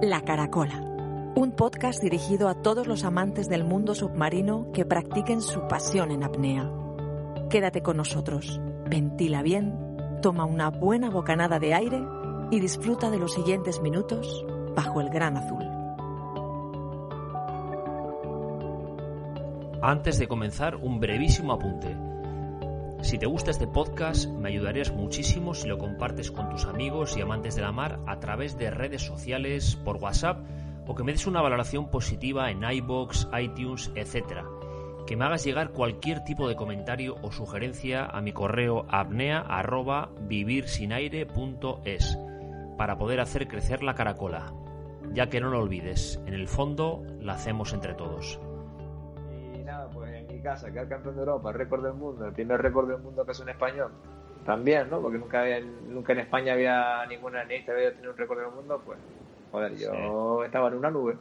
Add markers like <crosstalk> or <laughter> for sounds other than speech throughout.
La Caracola, un podcast dirigido a todos los amantes del mundo submarino que practiquen su pasión en apnea. Quédate con nosotros, ventila bien, toma una buena bocanada de aire y disfruta de los siguientes minutos bajo el gran azul. Antes de comenzar, un brevísimo apunte. Si te gusta este podcast, me ayudarías muchísimo si lo compartes con tus amigos y amantes de la mar a través de redes sociales, por WhatsApp o que me des una valoración positiva en iBox, iTunes, etc. Que me hagas llegar cualquier tipo de comentario o sugerencia a mi correo apnea@vivirsinaire.es para poder hacer crecer la caracola. Ya que no lo olvides, en el fondo la hacemos entre todos casa, que el campeón de Europa, el récord del mundo, el primer récord del mundo que es un español, también, ¿no? Porque nunca, había, nunca en España había ninguna niña que había tenido un récord del mundo, pues Joder, yo estaba en una nube.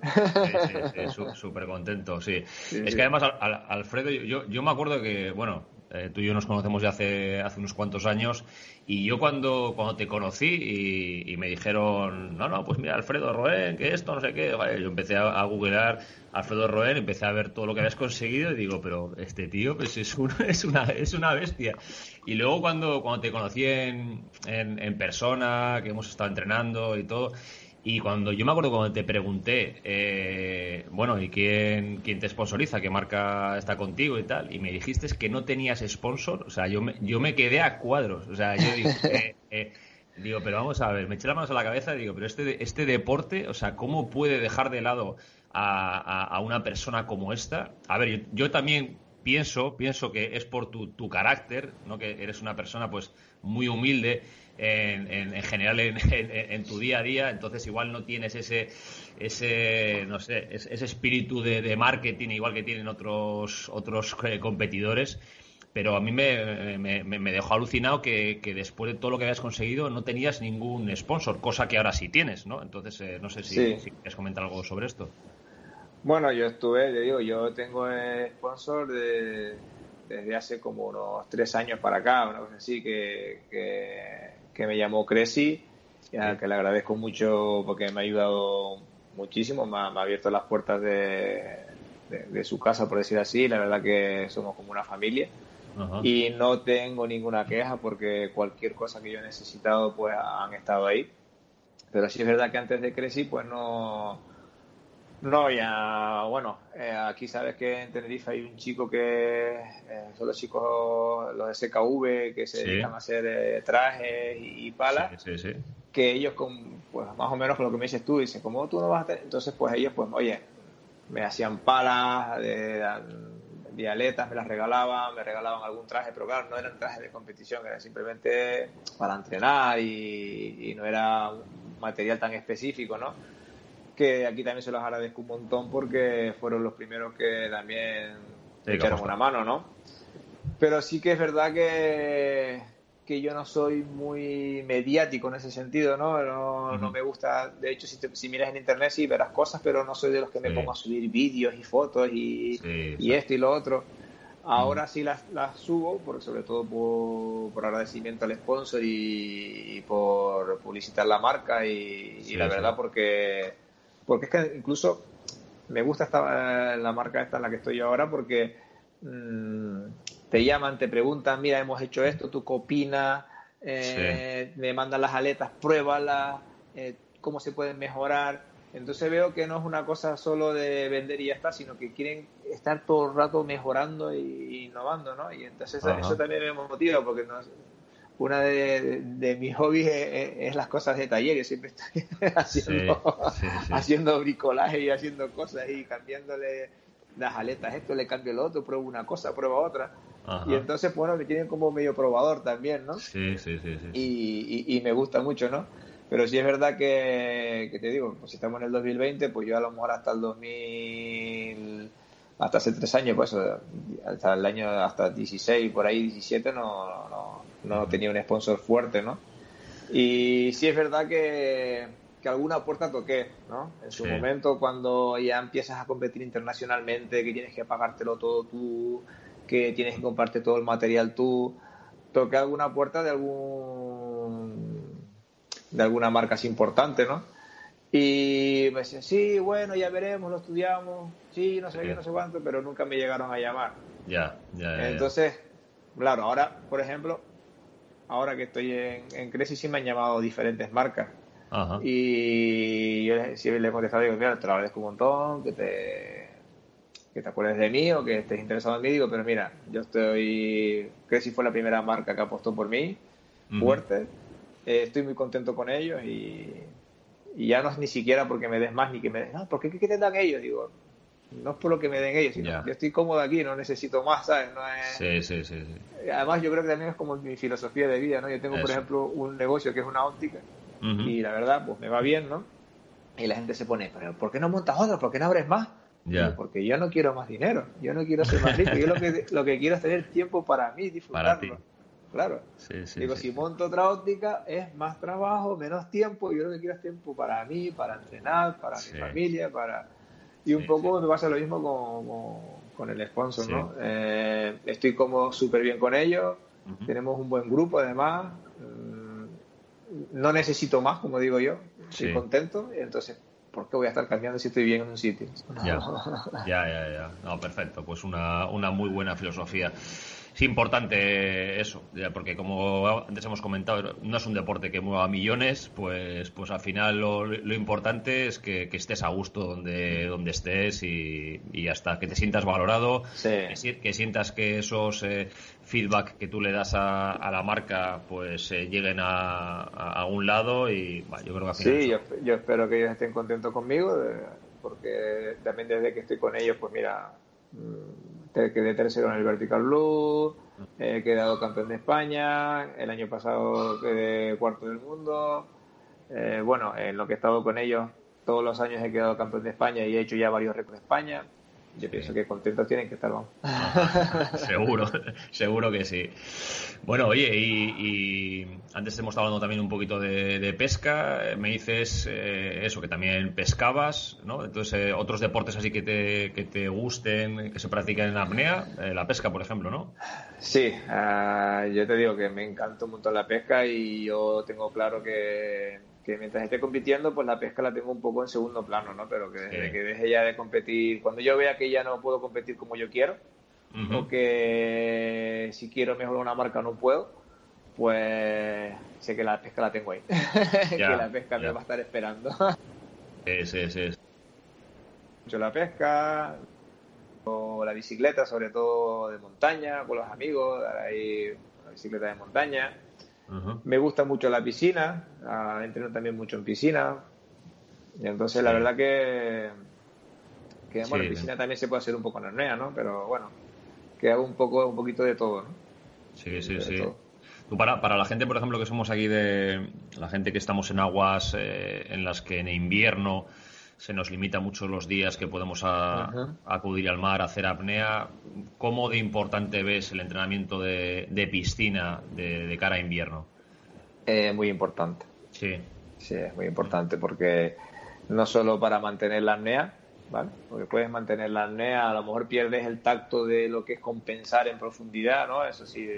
Sí, sí, súper contento, <laughs> sí. es que además, Alfredo, yo, yo me acuerdo que, bueno, eh, tú y yo nos conocemos ya hace, hace unos cuantos años y yo cuando, cuando te conocí y, me dijeron, no, no, pues mira, Alfredo Roen, que esto, no sé qué, yo empecé a, a, googlear Alfredo Roen, empecé a ver todo lo que habías conseguido y digo, pero este tío pues es, <laughs> es, una, es una bestia. Y luego cuando, cuando te conocí en, en persona, que hemos estado entrenando y todo, y cuando yo me acuerdo cuando te pregunté, eh, bueno, ¿y quién, quién te sponsoriza? ¿Qué marca está contigo y tal? Y me dijiste que no tenías sponsor. O sea, yo me, yo me quedé a cuadros. O sea, yo digo, <laughs> eh, eh, digo, pero vamos a ver, me eché las manos a la cabeza y digo, pero este, este deporte, o sea, ¿cómo puede dejar de lado a, a, una persona como esta? A ver, yo, yo, también pienso, pienso que es por tu, tu carácter, ¿no? Que eres una persona, pues, muy humilde en, en, general <laughs> en, tu día a día, entonces igual no tienes ese, ese no sé, ese, espíritu de, marketing igual que tienen otros, otros eh, competidores. Pero a mí me, me, dejó alucinado que, después de todo lo que habías conseguido no tenías ningún sponsor, cosa que ahora sí tienes, ¿no? Entonces, eh, no sé si, quieres comentar algo sobre esto. Bueno, yo estuve, le digo, yo tengo sponsor desde hace como unos tres años para acá, una cosa así, que, que me llamó Cresi, y a que le agradezco mucho porque me ha ayudado muchísimo, me ha, abierto las puertas de, de, su casa, por decir así. La verdad que somos como una familia. Y no tengo ninguna queja porque cualquier cosa que yo he necesitado, pues han estado ahí. Pero sí es verdad que antes de Cresi, pues no no, ya, bueno, eh, aquí sabes que en Tenerife hay un chico que eh, son los chicos, los de SKV, que se dedican a hacer eh, trajes y, palas, que ellos, con, pues más o menos con lo que me dices tú, dicen, como tú no vas a tener, entonces pues ellos, pues, oye, me hacían palas, de, dialetas, me las regalaban, me regalaban algún traje, pero claro, no eran trajes de competición, era simplemente para entrenar y, y no era un material tan específico, ¿no? Que aquí también se los agradezco un montón porque fueron los primeros que también echaron una mano, ¿no? Pero sí que es verdad que, que yo no soy muy mediático en ese sentido, ¿no? No, no me gusta, de hecho, si, si, miras en internet sí verás cosas, pero no soy de los que me pongo a subir vídeos y fotos y, y esto y lo otro. Ahora sí las, las subo, por, sobre todo por, por agradecimiento al sponsor y, por publicitar la marca y, y la verdad porque porque es que incluso me gusta esta, la marca esta en la que estoy ahora porque mm, te llaman, te preguntan, mira, hemos hecho esto, tú qué opinas, eh, me mandan las aletas, pruébalas, eh, cómo se pueden mejorar. Entonces veo que no es una cosa solo de vender y ya está, sino que quieren estar todo el rato mejorando e innovando, ¿no? Y entonces eso también me motiva porque no, una de, mis hobbies es, las cosas de taller, yo siempre estoy <laughs> haciendo, haciendo bricolaje y haciendo cosas y cambiándole las aletas, esto le cambio lo otro, pruebo una cosa, pruebo otra. Y entonces, bueno, me tienen como medio probador también, ¿no? Sí, sí, sí. sí. Y, y, me gusta mucho, ¿no? Pero sí es verdad que, que, te digo, pues si estamos en el 2020, pues yo a lo mejor hasta el 2000, hasta hace tres años, pues hasta el año, hasta 16, por ahí 17, no, no, no tenía un sponsor fuerte, ¿no? Y sí es verdad que, que alguna puerta toqué, ¿no? En su momento, cuando ya empiezas a competir internacionalmente, que tienes que pagártelo todo tú, que tienes que compartir todo el material tú, toqué alguna puerta de algún de alguna marca así importante, ¿no? Y me decían, sí, bueno, ya veremos, lo estudiamos, sí, no sé qué, no sé cuánto, pero nunca me llegaron a llamar. Ya, ya, Entonces, claro, ahora, por ejemplo, ahora que estoy en, en sí me han llamado diferentes marcas y yo siempre le he contestado, digo, mira, te lo agradezco un montón, que te, que te acuerdes de mí o que estés interesado en mí. Digo, pero mira, yo estoy, que fue la primera marca que apostó por mí, fuerte. Eh, estoy muy contento con ellos y, ya no es ni siquiera porque me des más ni que me des, no, ¿por qué, qué te dan ellos? Digo, no es por lo que me den ellos, sino yo estoy cómodo aquí, no necesito más, ¿sabes? No es... sí, sí, sí, Además, yo creo que también es como mi filosofía de vida, ¿no? Yo tengo, por ejemplo, un negocio que es una óptica y la verdad, pues me va bien, ¿no? Y la gente se pone, pero ¿por qué no montas otro? ¿Por qué no abres más? porque yo no quiero más dinero, yo no quiero ser más rico, yo lo que, lo que quiero es tener tiempo para mí, disfrutarlo. Claro. Digo, si monto otra óptica es más trabajo, menos tiempo, yo lo que quiero es tiempo para mí, para entrenar, para mi familia, para... Y un poco me pasa lo mismo con, con, el sponsor, ¿no? Eh, estoy como súper bien con ellos, tenemos un buen grupo además, no necesito más, como digo yo, estoy contento, y entonces, ¿por qué voy a estar cambiando si estoy bien en un sitio? Ya, <laughs> ya, ya, No, perfecto, pues una, una muy buena filosofía. Es importante eso, porque como antes hemos comentado, no es un deporte que mueva millones, pues, pues al final lo, lo importante es que, estés a gusto donde, donde estés y, y hasta que te sientas valorado, que, sientas que esos eh, feedback que tú le das a, la marca pues eh, lleguen a, a, un lado y yo creo que al final... Sí, yo, espero que ellos estén contentos conmigo, porque también desde que estoy con ellos, pues mira... Mm, quedé tercero en el Vertical Blue, he quedado campeón de España, el año pasado quedé cuarto del mundo. Eh, bueno, en lo que he estado con ellos, todos los años he quedado campeón de España y he hecho ya varios récords de España. Yo pienso que contentos tienen que estar, vamos. <laughs> seguro, seguro que sí. Bueno, oye, y, antes hemos estado hablando también un poquito de, pesca. Me dices eh, eso, que también pescabas, ¿no? Entonces, eh, otros deportes así que te, que te gusten, que se practican en apnea, eh, la pesca, por ejemplo, ¿no? Sí, ah, yo te digo que me encanta un montón la pesca y yo tengo claro que que mientras esté compitiendo, pues la pesca la tengo un poco en segundo plano, ¿no? Pero que desde que deje ya de competir, cuando yo vea que ya no puedo competir como yo quiero, o que si quiero mejorar una marca no puedo, pues sé que la pesca la tengo ahí. <laughs> que la pesca me va a estar esperando. <laughs> sí, sí, sí. Mucho la pesca, o la bicicleta, sobre todo de montaña, con los amigos, ahí la bicicleta de montaña me gusta mucho la piscina, uh, entreno también mucho en piscina. Y entonces la verdad que, que bueno, en piscina también se puede hacer un poco en apnea, ¿no? Pero bueno, que hago un poco, un poquito de todo, ¿no? Sí, sí, sí. Tú para, para la gente, por ejemplo, que somos aquí de la gente que estamos en aguas eh, en las que en invierno se nos limita mucho los días que podemos acudir al mar a hacer apnea. ¿Cómo de importante ves el entrenamiento de, piscina de, cara a invierno? Eh, muy importante. Sí. Sí, es muy importante porque no solo para mantener la apnea, ¿vale? Porque puedes mantener la apnea, a lo mejor pierdes el tacto de lo que es compensar en profundidad, ¿no? Eso sí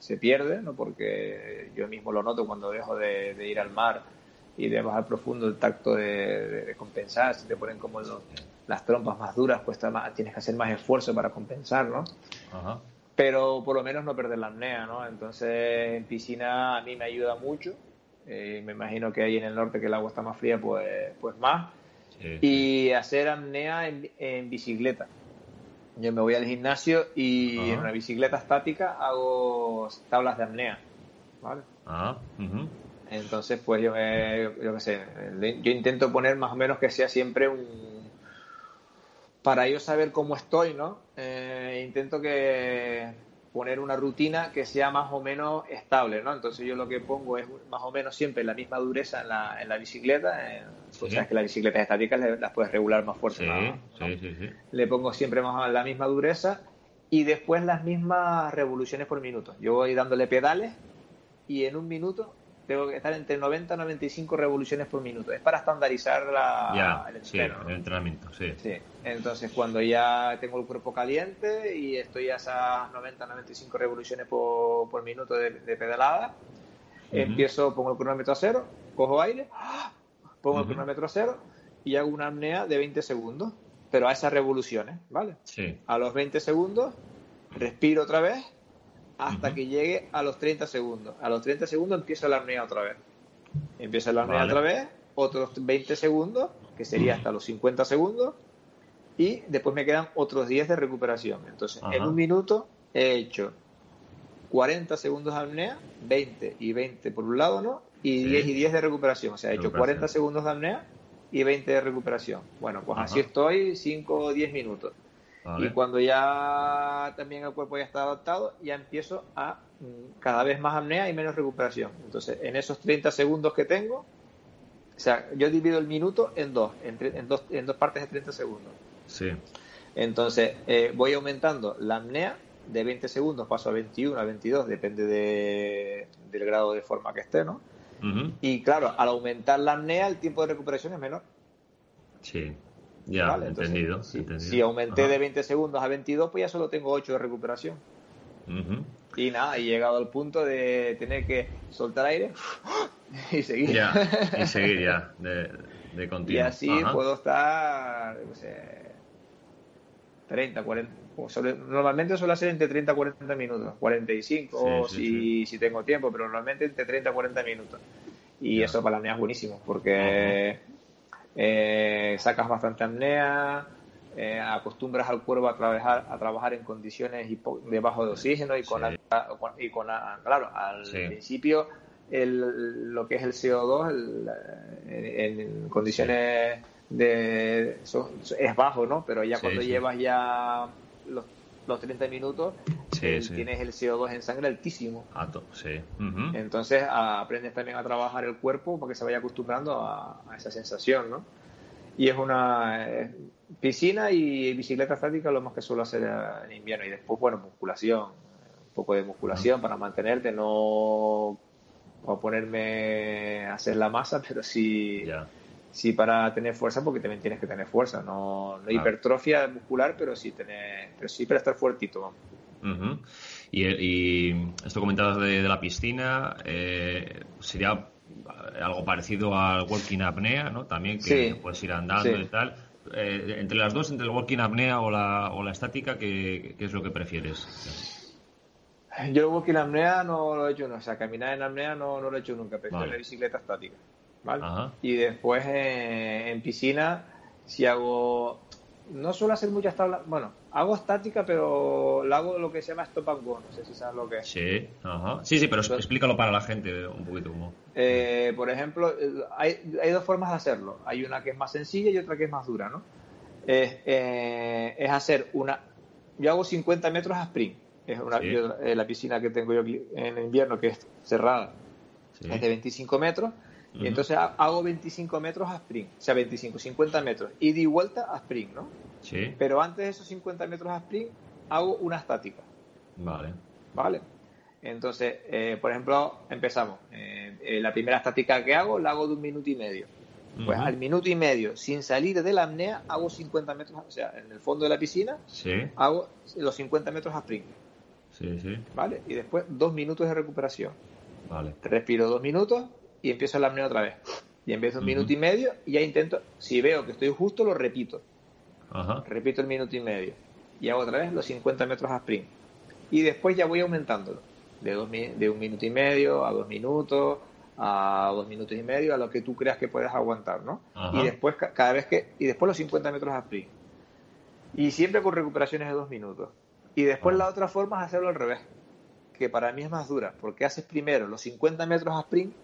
se pierde, ¿no? Porque yo mismo lo noto cuando dejo de ir al mar y de bajar profundo el tacto de, compensar. Si te ponen como las trompas más duras, pues tienes que hacer más esfuerzo para compensar, ¿no? Pero por lo menos no perder la apnea, ¿no? Entonces en piscina a mí me ayuda mucho. Eh, me imagino que ahí en el norte que el agua está más fría, pues, pues más. Y hacer apnea en, bicicleta. Yo me voy al gimnasio y en una bicicleta estática hago tablas de apnea. ¿vale? Ah, entonces, pues yo, yo qué sé, yo intento poner más o menos que sea siempre un... Para yo saber cómo estoy, ¿no? Eh, intento que poner una rutina que sea más o menos estable, ¿no? Entonces yo lo que pongo es más o menos siempre la misma dureza en la, en la bicicleta. En, O sea, que las bicicletas estáticas las puedes regular más fuerte. Sí, sí, sí, Le pongo siempre más la misma dureza y después las mismas revoluciones por minuto. Yo voy dándole pedales y en un minuto tengo que estar entre 90 y 95 revoluciones por minuto. Es para estandarizar la, el, entrenamiento. Sí, sí. Entonces, cuando ya tengo el cuerpo caliente y estoy a esas 90 95 revoluciones por, minuto de, pedalada, empiezo, pongo el cronómetro a cero, cojo aire, pongo el cronómetro a cero y hago una apnea de 20 segundos, pero a esas revoluciones, ¿vale? Sí. A los 20 segundos, respiro otra vez hasta que llegue a los 30 segundos. A los 30 segundos empieza la apnea otra vez. Empieza la apnea otra vez, otros 20 segundos, que sería hasta los 50 segundos, y después me quedan otros 10 de recuperación. Entonces, en un minuto he hecho 40 segundos de apnea, 20 y 20 por un lado, ¿no? Y 10 y 10 de recuperación. O sea, he hecho 40 segundos de apnea y 20 de recuperación. Bueno, pues así estoy 5 o 10 minutos. Y cuando ya también el cuerpo ya está adaptado, ya empiezo a mm, cada vez más apnea y menos recuperación. Entonces, en esos 30 segundos que tengo, o sea, yo divido el minuto en dos, en, dos, en dos partes de 30 segundos. Sí. Entonces, eh, voy aumentando la apnea de 20 segundos, paso a 21, a 22, depende de, del grado de forma que esté, ¿no? Y claro, al aumentar la apnea, el tiempo de recuperación es menor. Sí. Ya, entendido, si, aumenté de 20 segundos a 22, pues ya solo tengo 8 de recuperación. Y nada, he llegado al punto de tener que soltar aire <laughs> y seguir. Ya, y <laughs> seguir ya, de, de continuo. Y así puedo estar, no sé, 30, 40. normalmente suele ser entre 30 y 40 minutos, 45 si, si tengo tiempo, pero normalmente entre 30 y 40 minutos. Y eso para la apnea es buenísimo, porque eh, sacas bastante apnea, eh, acostumbras al cuerpo a trabajar, a trabajar en condiciones de bajo de oxígeno y con, y con claro, al principio el, lo que es el CO2 en, condiciones de es bajo, ¿no? Pero ya cuando llevas ya los los 30 minutos, tienes el CO2 en sangre altísimo. sí. Entonces aprendes también a trabajar el cuerpo para que se vaya acostumbrando a, esa sensación, ¿no? Y es una piscina y bicicleta estática lo más que suelo hacer en invierno. Y después, bueno, musculación, un poco de musculación para mantenerte, no para ponerme a hacer la masa, pero sí sí para tener fuerza, porque también tienes que tener fuerza, no, no hipertrofia muscular, pero sí tener, pero sí para estar fuertito. y, esto comentabas de, la piscina, eh, sería algo parecido al walking apnea, ¿no? También que puedes ir andando y tal. Eh, entre las dos, entre el walking apnea o la, o la estática, ¿qué, ¿qué, es lo que prefieres? Yo el walking apnea no lo he hecho, no, o sea, caminar en apnea no, no lo he hecho nunca, prefiero la bicicleta estática. Y después eh, en piscina, si hago, no suelo hacer muchas tablas, bueno, hago estática, pero lo hago lo que se llama stop and go, no sé si sabes lo que es. Sí, ajá. Sí, sí, pero explícalo para la gente un poquito como. Eh, por ejemplo, hay, hay, dos formas de hacerlo. Hay una que es más sencilla y otra que es más dura, ¿no? Es, eh, es hacer una. Yo hago 50 metros a sprint. Es una, la piscina que tengo yo en invierno, que es cerrada, es de 25 metros y entonces hago 25 metros a sprint, o sea, 25, 50 metros, y di vuelta a sprint, ¿no? Sí. Pero antes de esos 50 metros a sprint, hago una estática. Vale. Vale. Entonces, eh, por ejemplo, empezamos. Eh, eh, la primera estática que hago la hago de un minuto y medio. Pues al minuto y medio, sin salir de la apnea, hago 50 metros, o sea, en el fondo de la piscina, sí. hago los 50 metros a sprint. Sí, sí. ¿Vale? Y después dos minutos de recuperación. Vale. Respiro dos minutos, y empiezo la apnea otra vez. Y empiezo un minuto y medio y ya intento, si veo que estoy justo, lo repito. Repito el minuto y medio. Y hago otra vez los 50 metros a sprint. Y después ya voy aumentándolo. De, dos, de un minuto y medio a dos minutos, a dos minutos y medio, a lo que tú creas que puedes aguantar, ¿no? Y después, cada vez que, y después los 50 metros a sprint. Y siempre con recuperaciones de dos minutos. Y después la otra forma es hacerlo al revés, que para mí es más dura, porque haces primero los 50 metros a sprint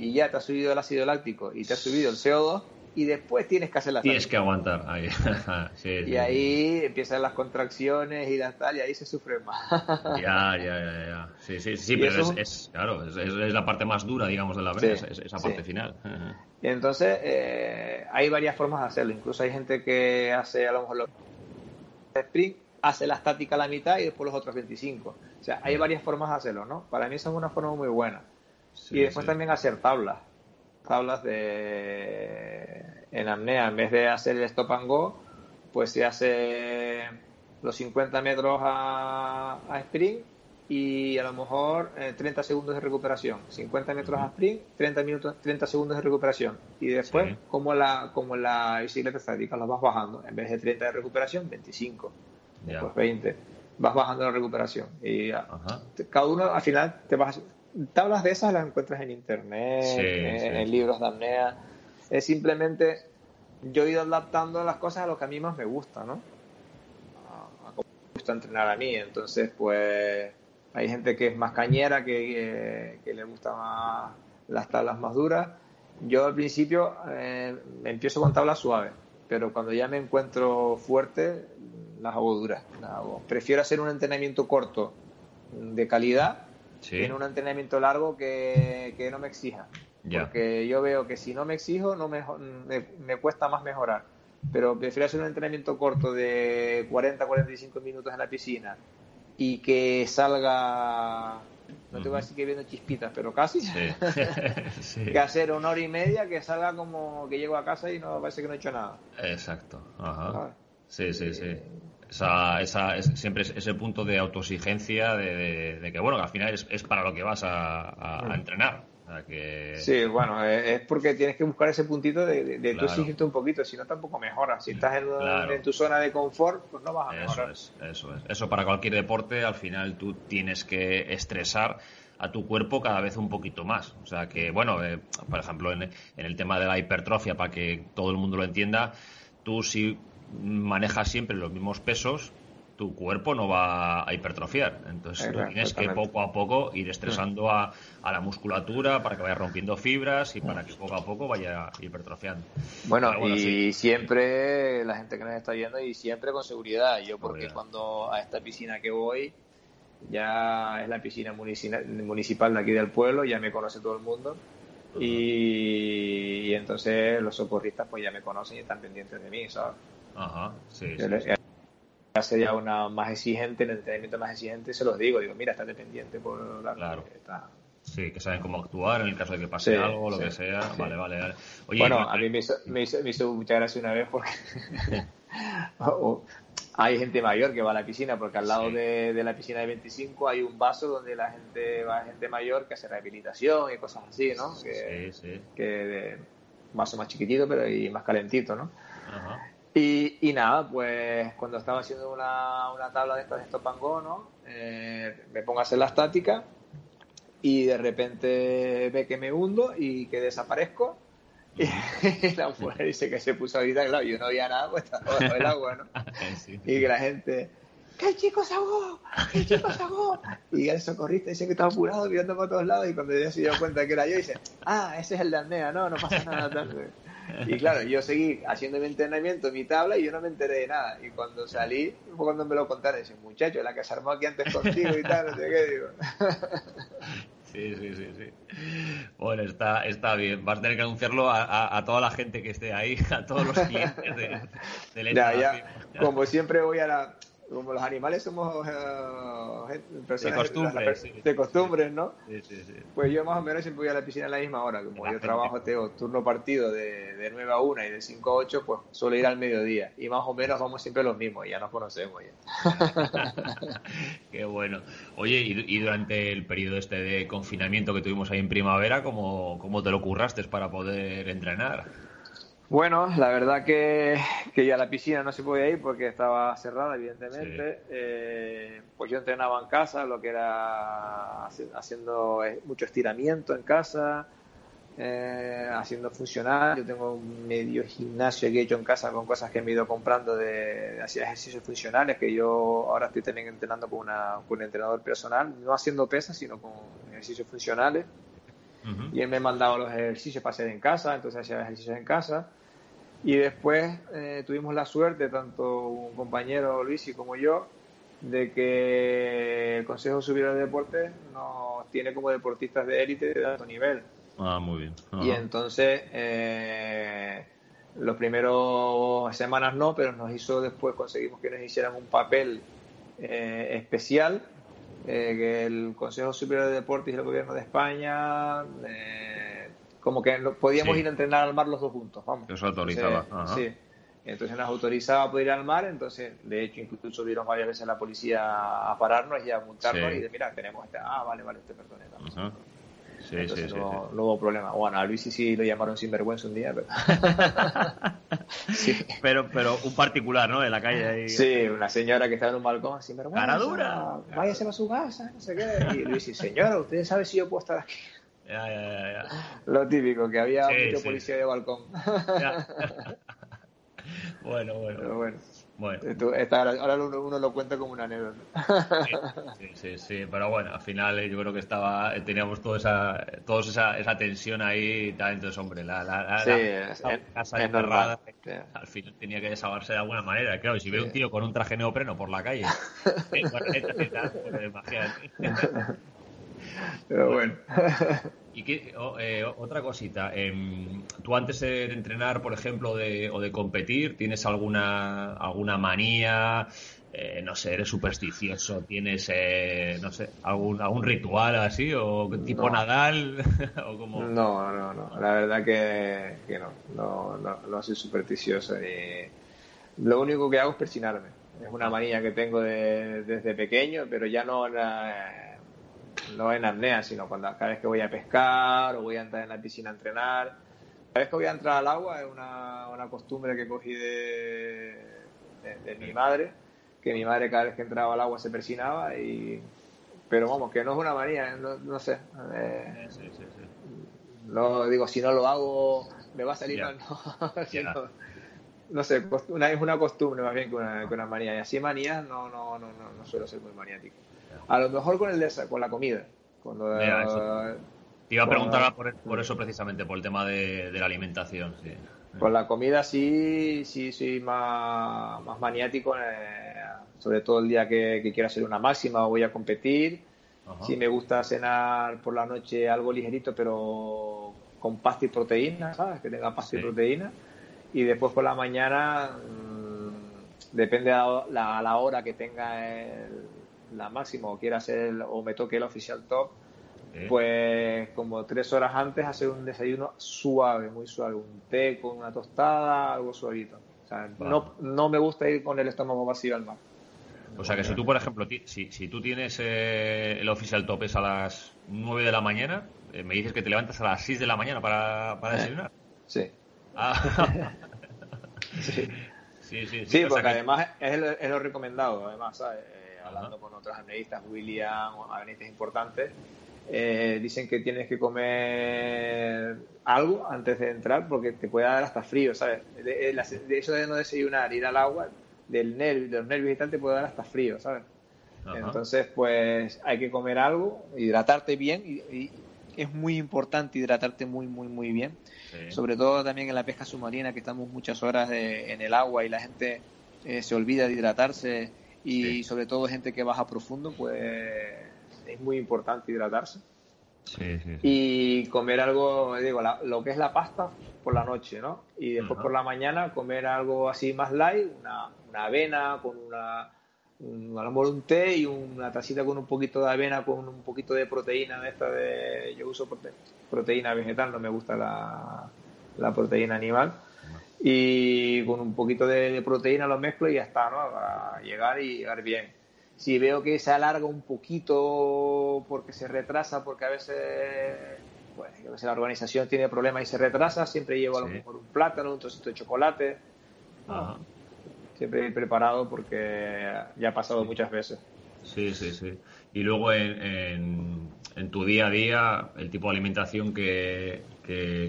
y ya te ha subido el ácido láctico y te ha subido el CO2 y después tienes que hacer la Tienes que aguantar. Ahí. <laughs> y ahí empiezan las contracciones y las tal, y ahí se sufre más. <laughs> ya, ya, ya, ya. Sí, sí, sí, pero es, claro, es, la parte más dura, digamos, de la vez, esa parte final. <laughs> y entonces, eh, hay varias formas de hacerlo. Incluso hay gente que hace a lo mejor los sprint, hace la estática a la mitad y después los otros 25. O sea, hay varias formas de hacerlo, ¿no? Para mí esa es una forma muy buena. Y después también hacer tablas tablas de en apnea, en vez de hacer el stop and go, pues se hace los 50 metros a, sprint y a lo mejor 30 eh, segundos de recuperación. 50 metros a sprint, 30 minutos, 30 segundos de recuperación. Y después, como la como la bicicleta estática, la vas bajando. En vez de 30 de recuperación, 25. Después 20. Vas bajando la recuperación. Y cada uno al final te vas tablas de esas las encuentras en internet, en, libros de apnea. Es simplemente yo he ido adaptando las cosas a lo que a mí más me gusta, ¿no? A, cómo me gusta entrenar a mí. Entonces, pues hay gente que es más cañera, que, le gusta más las tablas más duras. Yo al principio eh, empiezo con tablas suaves, pero cuando ya me encuentro fuerte, las hago duras. Prefiero hacer un entrenamiento corto de calidad en un entrenamiento largo que, no me exija. Porque yo veo que si no me exijo, no me, me, cuesta más mejorar. Pero prefiero hacer un entrenamiento corto de 40, 45 minutos en la piscina y que salga, no te voy a decir que viendo chispitas, pero casi, <laughs> que hacer una hora y media que salga como que llego a casa y no parece que no he hecho nada. Exacto. Ajá. Sí, sí, sí esa, esa, siempre ese punto de autoexigencia de, que, bueno, al final es, para lo que vas a, entrenar. que... Sí, bueno, es porque tienes que buscar ese puntito de, de, tú exigirte un poquito, si no tampoco mejoras. Si estás en, tu zona de confort, pues no vas a mejorar. Eso es, eso es. Eso para cualquier deporte, al final tú tienes que estresar a tu cuerpo cada vez un poquito más. O sea que, bueno, eh, por ejemplo, en, en, el tema de la hipertrofia, para que todo el mundo lo entienda, tú si manejas siempre los mismos pesos, tu cuerpo no va a hipertrofiar. Entonces tienes que poco a poco ir estresando a, la musculatura para que vaya rompiendo fibras y para que poco a poco vaya hipertrofiando. Bueno, y siempre la gente que nos está yendo y siempre con seguridad. Yo porque cuando a esta piscina que voy ya es la piscina municipal de aquí del pueblo, ya me conoce todo el mundo. y, y, entonces los socorristas pues ya me conocen y están pendientes de mí, ¿sabes? Ajá, sí. Hace ya una más exigente, el entrenamiento más exigente, se los digo, digo, mira, está dependiente por la claro. Sí, que saben cómo actuar en el caso de que pase algo, o lo que sea. Vale, vale, bueno, a mí me hizo, me, hizo, mucha gracia una vez porque <laughs> <laughs> hay gente mayor que va a la piscina, porque al lado de, la piscina de 25 hay un vaso donde la gente va, gente mayor que hace rehabilitación y cosas así, ¿no? Que, sí, sí. Que vaso más chiquitito, pero y más calentito, ¿no? Ajá. Y, nada, pues cuando estaba haciendo una, una tabla de estas de stop and go, ¿no? Eh, me pongo a hacer la estática y de repente ve que me hundo y que desaparezco. <laughs> Y la mujer dice que se puso a gritar, claro, yo no había nada, pues estaba bajo el agua, ¿no? <laughs> Y que la gente, ¡que el chico se ahogó! ¡que el chico se ahogó! Y el socorrista dice que estaba apurado mirando para todos lados y cuando ya se dio cuenta que era yo, dice, ¡ah, ese es el de Andea! No, no pasa nada. Y claro, yo seguí haciendo mi entrenamiento, mi tabla, y yo no me enteré de nada. Y cuando salí, fue cuando me lo contaron, dice, muchacho, la que se armó aquí antes contigo y tal, no sé qué, digo. Sí, sí, sí, sí. Bueno, está, está bien. Vas a tener que anunciarlo a, a, toda la gente que esté ahí, a todos los clientes de, del ya, ya. Como siempre voy a la, como los animales somos uh, personas de costumbres, de, costumbres, ¿no? Sí, sí, sí. Pues yo más o menos siempre voy a la piscina a la misma hora. Como yo trabajo, tengo turno partido de, de 9 a 1 y de 5 a 8, pues suelo ir al mediodía. Y más o menos vamos siempre los mismos, ya nos conocemos ya. <laughs> Qué bueno. Oye, y, y, durante el periodo este de confinamiento que tuvimos ahí en primavera, ¿cómo, cómo te lo curraste para poder entrenar? Bueno, la verdad que, que ya a la piscina no se podía ir porque estaba cerrada, evidentemente. Eh, pues yo entrenaba en casa, lo que era haciendo eh, mucho estiramiento en casa, eh, haciendo funcional. Yo tengo un medio gimnasio que he hecho en casa con cosas que me he ido comprando de, hacer ejercicios funcionales, que yo ahora estoy también entrenando con, una, con un entrenador personal, no haciendo pesas, sino con ejercicios funcionales. Y él me mandaba los ejercicios para hacer en casa, entonces hacía ejercicios en casa Y después eh, tuvimos la suerte, tanto un compañero Luis y como yo, de que el Consejo Superior de Deportes nos tiene como deportistas de élite de alto nivel. Ah, muy bien. Y entonces, eh, los primeros semanas no, pero nos hizo después, conseguimos que nos hicieran un papel eh, especial, eh, que el Consejo Superior de Deportes y el Gobierno de España, como que podíamos ir a entrenar al mar los dos juntos, vamos. Eso autorizaba. sí. Entonces nos autorizaba a poder ir al mar, entonces de hecho incluso vieron varias veces la policía a pararnos y a multarnos y de mira, tenemos este, ah, vale, vale, te perdone. Sí, sí, sí, no, no, hubo problema. Bueno, a Luis sí, sí lo llamaron sinvergüenza un día, pero... <laughs> sí. pero... pero un particular, ¿no? En la calle ahí. Sí, una señora que estaba en un balcón sinvergüenza. ¡Cara dura! Váyase a su casa, no sé qué. Y Luis señora, ¿usted sabe si yo puedo estar aquí? Ya, ya, ya, ya. Lo típico, que había mucho policía de balcón. <laughs> bueno, bueno. Pero bueno. Bueno. ahora uno, lo cuenta como una anécdota. Sí, sí, sí, pero bueno, al final yo creo que estaba, eh, teníamos toda esa, toda esa, esa tensión ahí y tal, entonces hombre, la, sí, casa encerrada, al final tenía que desabarse de alguna manera, claro, y si ve un tío con un traje neopreno por la calle, <laughs> eh, Pero bueno. <laughs> Y que, eh, otra cosita, em, tú antes de entrenar, por ejemplo, de, o de competir, ¿tienes alguna, alguna manía? Eh, no sé, eres supersticioso, tienes, eh, no sé, algún, algún ritual así, o tipo Nadal, <laughs> o como... No, no, no, la verdad que, que no, no, no, no, soy supersticioso. Lo único que hago es persinarme. Es una manía que tengo desde pequeño, pero ya no no en apnea, sino cuando cada vez que voy a pescar o voy a entrar en la piscina a entrenar. Cada vez que voy a entrar al agua es una, una costumbre que cogí de, de, mi madre, que mi madre cada vez que entraba al agua se persinaba y... Pero vamos, que no es una manía, no, sé. Eh, no digo, si no lo hago, me va a salir mal. <laughs> No, no, sé, una, es una costumbre más bien que una, que una manía. Y así manías no, no, no, no, no suelo ser muy maniático. A lo mejor con, el con la comida. Te iba a preguntar por, eso precisamente, por el tema de, la alimentación. Sí. Con la comida sí, sí soy más, más maniático, eh, sobre todo el día que, quiero hacer una máxima o voy a competir. Sí me gusta cenar por la noche algo ligerito, pero con pasta y proteína, ¿sabes? Que tenga pasta y proteína. Y después por la mañana, mm, depende a la, hora que tenga el, la máxima o quiera hacer o me toque el oficial top, pues como tres horas antes hacer un desayuno suave, muy suave, un té con una tostada, algo suavito. O sea, no, no me gusta ir con el estómago vacío al mar. O sea que si tú, por ejemplo, si, si tú tienes eh, el oficial top es a las 9 de la mañana, eh, me dices que te levantas a las 6 de la mañana para, para desayunar. <laughs> Sí. Ah. <laughs> sí. Sí, sí, sí. porque además es, es, lo recomendado, además, ¿sabes? Hablando con otros analistas, William, analistas importantes, eh, dicen que tienes que comer algo antes de entrar porque te puede dar hasta frío, ¿sabes? De, eso de no desayunar, ir al agua, del nervio, de los nervios y tal, te puede dar hasta frío, ¿sabes? Entonces, pues hay que comer algo, hidratarte bien y, es muy importante hidratarte muy, muy, muy bien. Sobre todo también en la pesca submarina, que estamos muchas horas en el agua y la gente eh, se olvida de hidratarse y sobre todo gente que baja profundo, pues es muy importante hidratarse. y comer algo, digo, lo que es la pasta por la noche, ¿no? Y después por la mañana comer algo así más light, una, avena con una, un, a lo mejor un té y una tacita con un poquito de avena con un poquito de proteína de esta de yo uso proteína vegetal no me gusta la, la proteína animal y con un poquito de, proteína lo mezclo y ya está, ¿no? Para llegar y llegar bien. Si veo que se alarga un poquito porque se retrasa, porque a veces, bueno, a veces la organización tiene problemas y se retrasa, siempre llevo a lo mejor un plátano, un trocito de chocolate. Siempre preparado porque ya ha pasado muchas veces. Sí, sí, sí. Y luego en, en, tu día a día, el tipo de alimentación que,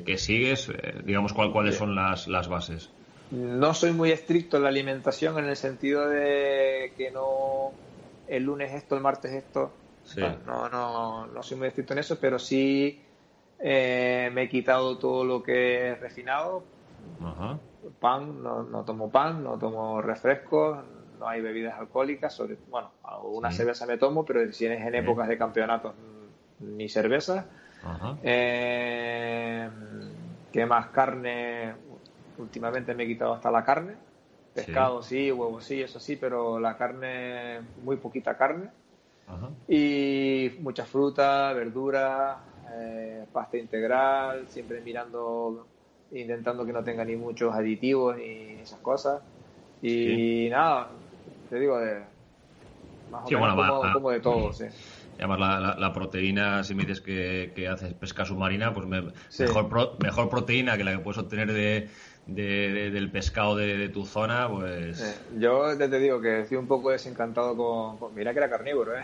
que, sigues, eh, digamos, cuál, cuáles son las, las bases. No soy muy estricto en la alimentación en el sentido de que no el lunes esto, el martes esto. No, no, no soy muy estricto en eso, pero sí eh, me he quitado todo lo que es refinado Pan, no, no, tomo pan, no tomo refrescos, no hay bebidas alcohólicas, sobre, bueno, una cerveza me tomo, pero si eres en épocas de campeonatos, ni cerveza. Eh, ¿Qué más? Carne, últimamente me he quitado hasta la carne. Pescado sí, huevos sí, eso sí, pero la carne, muy poquita carne. Y mucha fruta, verdura, eh, pasta integral, siempre mirando, intentando que no tenga ni muchos aditivos ni esas cosas. Y nada, te digo, de, más o menos como, de todo, sí. Además, la, la, proteína, si me dices que, que haces pesca submarina, pues mejor, mejor proteína que la que puedes obtener de, del pescado de, tu zona, pues... yo te, digo que estoy un poco desencantado con... Mira que era carnívoro, ¿eh?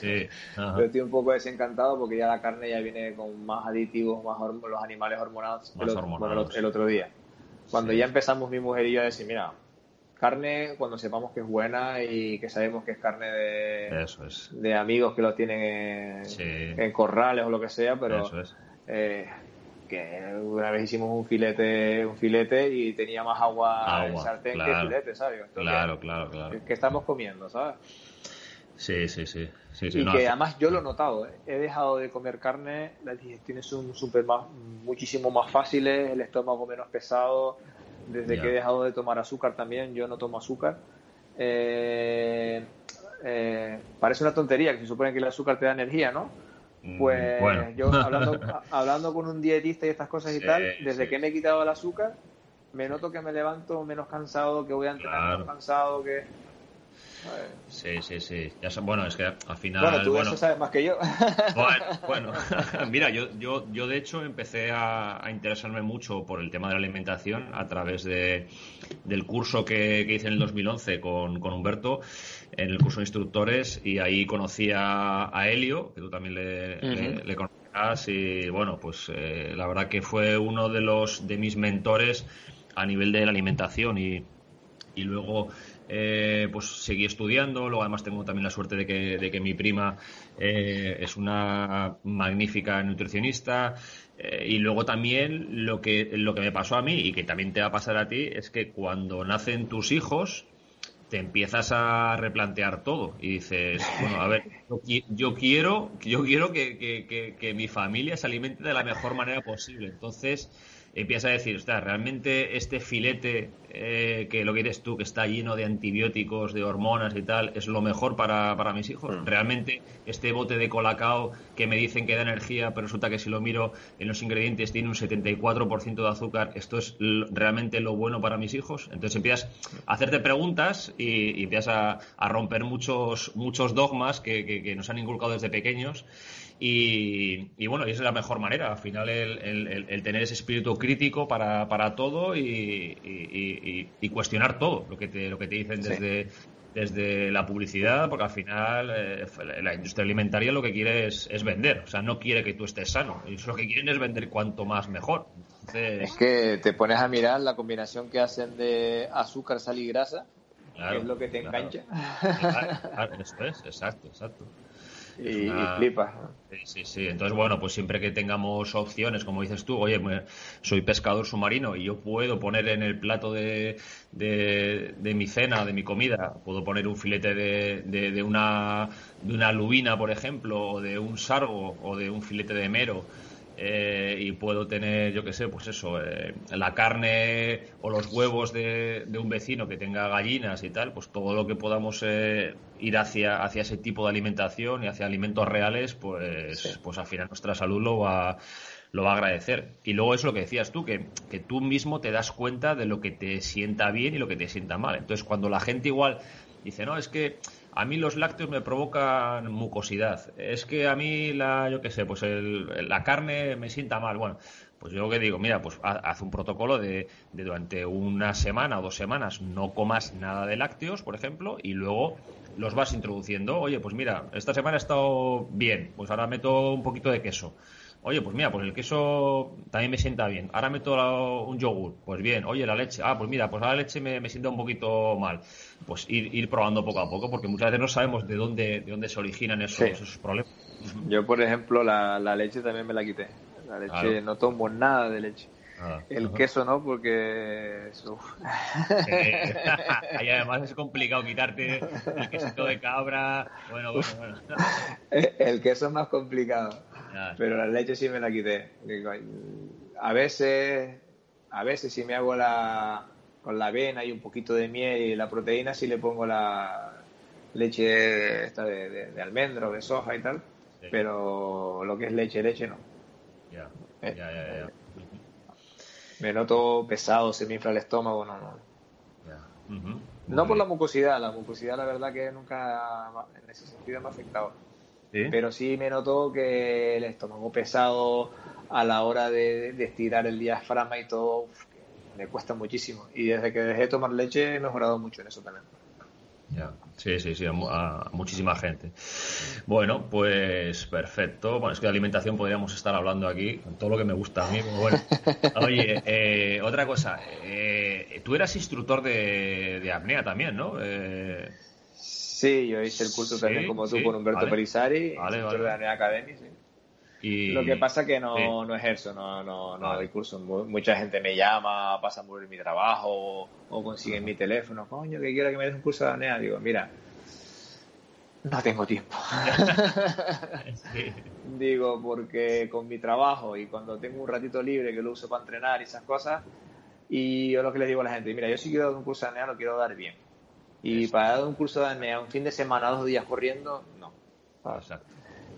Sí. <laughs> Pero estoy un poco desencantado porque ya la carne ya viene con más aditivos, más los animales hormonados, el, el, otro día. Cuando ya empezamos mi mujer y yo a decir, mira, carne cuando sepamos que es buena y que sabemos que es carne de, de amigos que lo tienen en, corrales o lo que sea, pero... Eso es. Eh, que una vez hicimos un filete un filete y tenía más agua, en sartén que filete, ¿sabes? claro, claro, claro. Que estamos comiendo, ¿sabes? Sí, sí, sí. y que además yo lo he notado, ¿eh? he dejado de comer carne, las digestiones son super más, muchísimo más fáciles, el estómago menos pesado, desde que he dejado de tomar azúcar también, yo no tomo azúcar. Eh, eh, parece una tontería, que se supone que el azúcar te da energía, ¿no? Mm, pues yo hablando, <laughs> hablando con un dietista y estas cosas y tal, desde que me he quitado el azúcar, me noto que me levanto menos cansado, que voy a entrenar menos cansado, que... Sí, sí, sí. Ya bueno, es que al final. Bueno, tú eso sabes más que yo. <laughs> Bueno, <laughs> mira, yo, yo, yo de hecho empecé a, interesarme mucho por el tema de la alimentación a través de, del curso que, hice en el 2011 con, con Humberto, en el curso de instructores, y ahí conocí a, Helio, que tú también le, le, conocerás, y bueno, pues eh, la verdad que fue uno de los de mis mentores a nivel de la alimentación y, y luego eh, pues seguí estudiando. Luego, además, tengo también la suerte de que, de que mi prima eh, es una magnífica nutricionista. Eh, y luego también lo que, lo que me pasó a mí y que también te va a pasar a ti es que cuando nacen tus hijos, te empiezas a replantear todo y dices, bueno, a ver, yo, quiero, yo quiero que, que, que mi familia se alimente de la mejor manera posible. Entonces, empieza a decir, está realmente este filete eh, que lo quieres tú, que está lleno de antibióticos, de hormonas y tal, es lo mejor para, para mis hijos. Mm. Realmente este bote de colacao que me dicen que da energía, pero resulta que si lo miro en los ingredientes tiene un 74% de azúcar, ¿esto es realmente lo bueno para mis hijos? Entonces empiezas a hacerte preguntas y, empiezas a, a, romper muchos, muchos dogmas que, que nos han inculcado desde pequeños y, bueno, y es la mejor manera, al final, el, tener ese espíritu crítico para, para todo y, cuestionar todo lo que te, lo que te dicen desde, desde la publicidad, porque al final eh, la industria alimentaria lo que quiere es, vender, o sea, no quiere que tú estés sano, y lo que quieren es vender cuanto más mejor. Es que te pones a mirar la combinación que hacen de azúcar, sal y grasa, que es lo que te engancha. <laughs> es, exacto, exacto y, flipa. Sí, sí, Entonces, bueno, pues siempre que tengamos opciones, como dices tú, oye, soy pescador submarino y yo puedo poner en el plato de, de, mi cena, de mi comida, puedo poner un filete de, de, una, de una lubina, por ejemplo, o de un sargo, o de un filete de mero eh, y puedo tener, yo qué sé, pues eso, eh, la carne o los huevos de, un vecino que tenga gallinas y tal, pues todo lo que podamos eh, ir hacia, hacia ese tipo de alimentación y hacia alimentos reales, pues, pues al final nuestra salud lo va, lo va a agradecer. Y luego es lo que decías tú, que, que tú mismo te das cuenta de lo que te sienta bien y lo que te sienta mal. Entonces, cuando la gente igual dice, no, es que a mí los lácteos me provocan mucosidad. Es que a mí la, yo qué sé, pues la carne me sienta mal. Bueno, pues yo que digo, mira, pues haz un protocolo de, durante una semana o dos semanas no comas nada de lácteos, por ejemplo, y luego los vas introduciendo. Oye, pues mira, esta semana ha estado bien, pues ahora meto un poquito de queso. Oye, pues mira, pues el queso también me sienta bien. Ahora meto un yogur. Pues bien. Oye, la leche. Ah, pues mira, pues la leche me, sienta un poquito mal. Pues ir, ir probando poco a poco, porque muchas veces no sabemos de dónde, de dónde se originan esos, esos problemas. Yo, por ejemplo, la, leche también me la quité. La leche, no tomo nada de leche. Ah, el queso no, porque. y <laughs> además es complicado quitarte el quesito de cabra. Bueno, bueno, bueno. <laughs> El queso es más complicado. Pero la leche sí me la quité. A veces, a veces si me hago la con la avena y un poquito de miel y la proteína, sí le pongo la leche esta de, de, de almendro, de soja y tal. Pero lo que es leche, leche no. Ya, eh, ya, ya, ya. Me noto pesado, se me infla el estómago, no, no. No por la mucosidad, la mucosidad la verdad que nunca en ese sentido me ha afectado. Pero sí me noto que el estómago pesado a la hora de, estirar el diafragma y todo, me cuesta muchísimo. Y desde que dejé de tomar leche he mejorado mucho en eso también. Ya. Sí, sí, sí, a, muchísima gente. Bueno, pues perfecto. Bueno, es que de alimentación podríamos estar hablando aquí, con todo lo que me gusta a mí. Bueno, <laughs> oye, eh, otra cosa, eh, tú eras instructor de, apnea también, ¿no? Eh... Sí, yo hice el curso también como tú con Humberto Perisari, instructor de Apnea Academy, sí. Lo que pasa que no, no ejerzo, no, no, no doy curso. Mucha gente me llama, pasa por mi trabajo o consiguen mi teléfono. Coño, que quiero que me des un curso de apnea. Digo, mira, no tengo tiempo. <laughs> Digo, porque con mi trabajo y cuando tengo un ratito libre que lo uso para entrenar y esas cosas, y yo lo que le digo a la gente, mira, yo si quiero dar un curso de apnea lo quiero dar bien. Y para dar un curso de apnea un fin de semana, dos días corriendo, no. Exacto.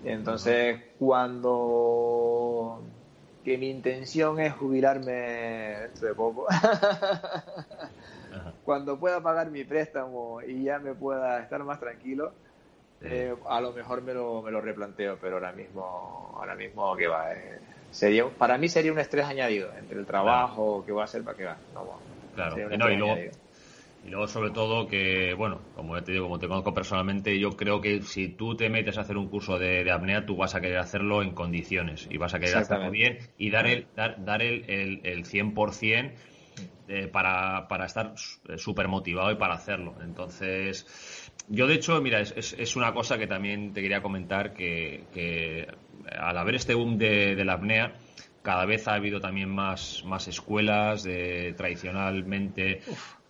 Entonces, cuando que mi intención es jubilarme dentro de poco, <laughs> cuando pueda pagar mi préstamo y ya me pueda estar más tranquilo, eh, a lo mejor me lo, me lo replanteo, pero ahora mismo, ahora mismo que va, eh, sería, para mí sería un estrés añadido entre el trabajo, que va a ser para qué va, no, claro, no, y luego, y luego, sobre todo, que, bueno, como te digo, como te conozco personalmente, yo creo que si tú te metes a hacer un curso de, apnea, tú vas a querer hacerlo en condiciones y vas a querer hacerlo bien y dar el, dar, dar el, el, el 100% eh, para, para estar súper motivado y para hacerlo. Entonces, yo de hecho, mira, es, es, una cosa que también te quería comentar, que, que al haber este boom de, de la apnea, cada vez ha habido también más, más escuelas de, tradicionalmente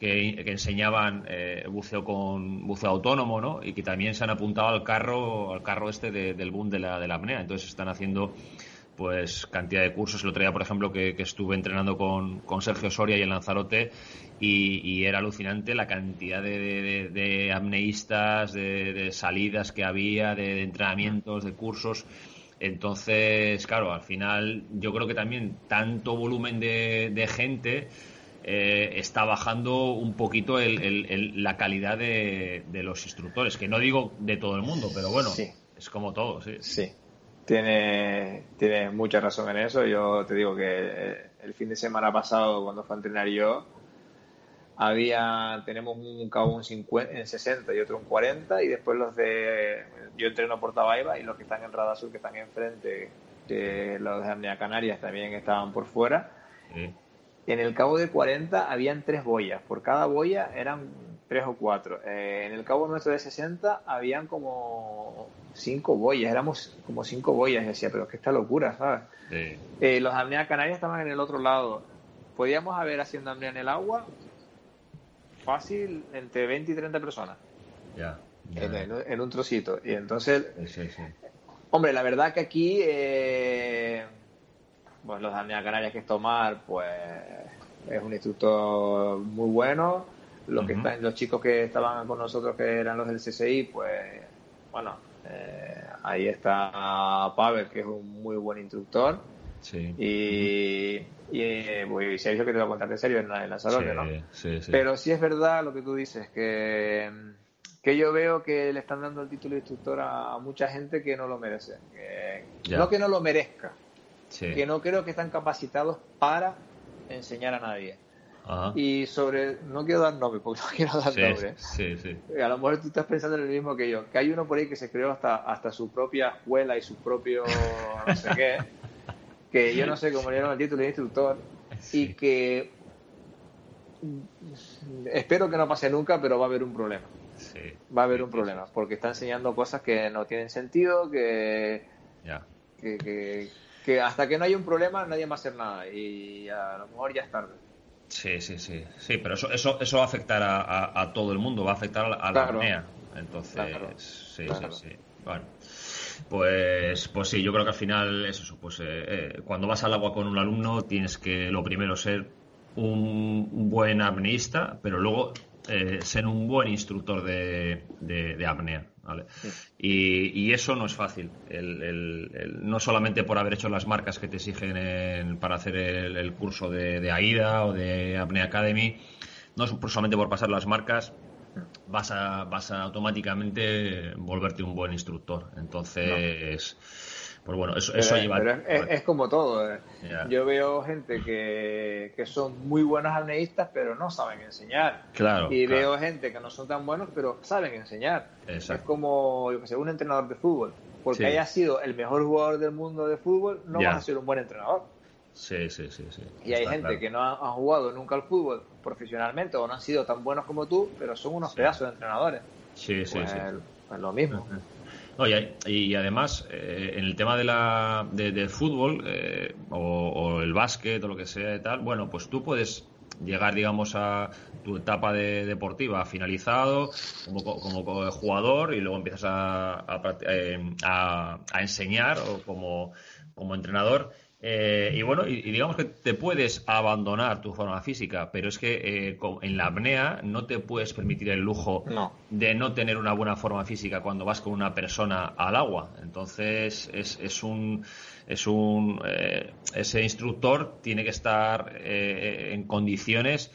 que, enseñaban eh, buceo con buceo autónomo, ¿no? Y que también se han apuntado al carro, al carro este del boom de la, de la apnea. Entonces están haciendo pues cantidad de cursos. El otro día, por ejemplo, que, estuve entrenando con, con, Sergio Soria y en Lanzarote y, era alucinante la cantidad de, de, apneístas, de, salidas que había, de, entrenamientos, de cursos. Entonces, claro, al final yo creo que también tanto volumen de, gente eh, está bajando un poquito la calidad de, los instructores, que no digo de todo el mundo, pero bueno, es como todo, sí. Sí, tiene, tiene mucha razón en eso. Yo te digo que el fin de semana pasado, cuando fue a entrenar yo, había tenemos un cabo en 60 y otro en 40 y después los de yo entreno por Tabaiba y los que están en Rada Sur que están enfrente que los de Amnea Canarias también estaban por fuera en el cabo de 40 habían tres boyas por cada boya eran tres o cuatro eh, en el cabo nuestro de 60 habían como cinco boyas éramos como cinco boyas y decía pero que esta locura ¿sabes? Eh, los Amnea Canarias estaban en el otro lado podíamos haber haciendo apnea en el agua fácil entre 20 y 30 personas. Ya. En, un trocito. Y entonces, hombre, la verdad que aquí, eh, pues los Daniel Canarias que es tomar, pues es un instructor muy bueno. Los, que están, los chicos que estaban con nosotros, que eran los del CCI, pues bueno, eh, ahí está Pavel, que es un muy buen instructor. Sí. Y, y pues, Sergio que te lo a contar en serio en la, en ¿no? Sí, sí. Pero sí es verdad lo que tú dices, que, que yo veo que le están dando el título de instructor a, mucha gente que no lo merece. no que no lo merezca, que no creo que están capacitados para enseñar a nadie. Y sobre, no quiero dar nombre, porque no <laughs> quiero dar nombre. Sí, sí. A lo mejor tú estás pensando en el mismo que yo, que hay uno por ahí que se creó hasta, hasta su propia escuela y su propio <laughs> no sé qué que yo no sé cómo le dieron el título de instructor y que espero que no pase nunca, pero va a haber un problema. Va a haber un problema, porque está enseñando cosas que no tienen sentido, que, que, que hasta que no haya un problema nadie va a hacer nada y a lo mejor ya es tarde. Sí, sí, sí, sí, pero eso, eso, eso va a afectar a, todo el mundo, va a afectar a la apnea. Entonces, sí, sí, sí. Bueno, pues, pues sí, yo creo que al final es eso, pues eh, eh, cuando vas al agua con un alumno tienes que lo primero ser un buen apneísta, pero luego eh, ser un buen instructor de, de, apnea. ¿Vale? Y, eso no es fácil. no solamente por haber hecho las marcas que te exigen para hacer el, curso de, AIDA o de Apnea Academy, no solamente por pasar las marcas, vas a, vas a automáticamente volverte un buen instructor. Entonces. Pues bueno, eso, eso lleva... es, como todo. Eh. Yo veo gente que, que son muy buenos apneístas, pero no saben enseñar. Claro. Y veo gente que no son tan buenos, pero saben enseñar. Es como, yo que sé, un entrenador de fútbol. Porque haya sido el mejor jugador del mundo de fútbol, no vas a ser un buen entrenador. Sí, sí, sí. sí. Y hay gente que no ha, jugado nunca al fútbol profesionalmente o no han sido tan buenos como tú, pero son unos pedazos de entrenadores. Sí, sí, sí. Es pues lo mismo y, además, eh, en el tema de la, de, fútbol eh, o, el básquet o lo que sea y tal, bueno, pues tú puedes llegar, digamos, a tu etapa de, deportiva finalizado como, como, jugador y luego empiezas a, a, eh, a enseñar o como, como entrenador eh, y bueno, y, digamos que te puedes abandonar tu forma física, pero es que eh, en la apnea no te puedes permitir el lujo de no tener una buena forma física cuando vas con una persona al agua. Entonces, es, es un. Es un eh, ese instructor tiene que estar en condiciones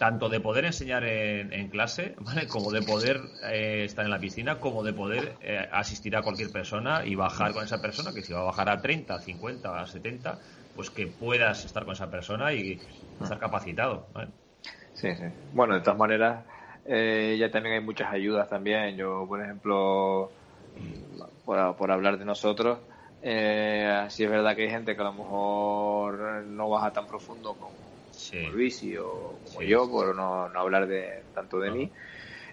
tanto de poder enseñar en, clase, ¿vale? Como de poder eh, estar en la piscina, como de poder eh, asistir a cualquier persona y bajar con esa persona, que si va a bajar a 30, 50, a 70, pues que puedas estar con esa persona y estar capacitado. Sí, sí. Bueno, de todas maneras, eh, ya también hay muchas ayudas también. Yo, por ejemplo, por, por hablar de nosotros, eh, sí es verdad que hay gente que a lo mejor no baja tan profundo como como Luis o como yo, por no, no, hablar de tanto de mí.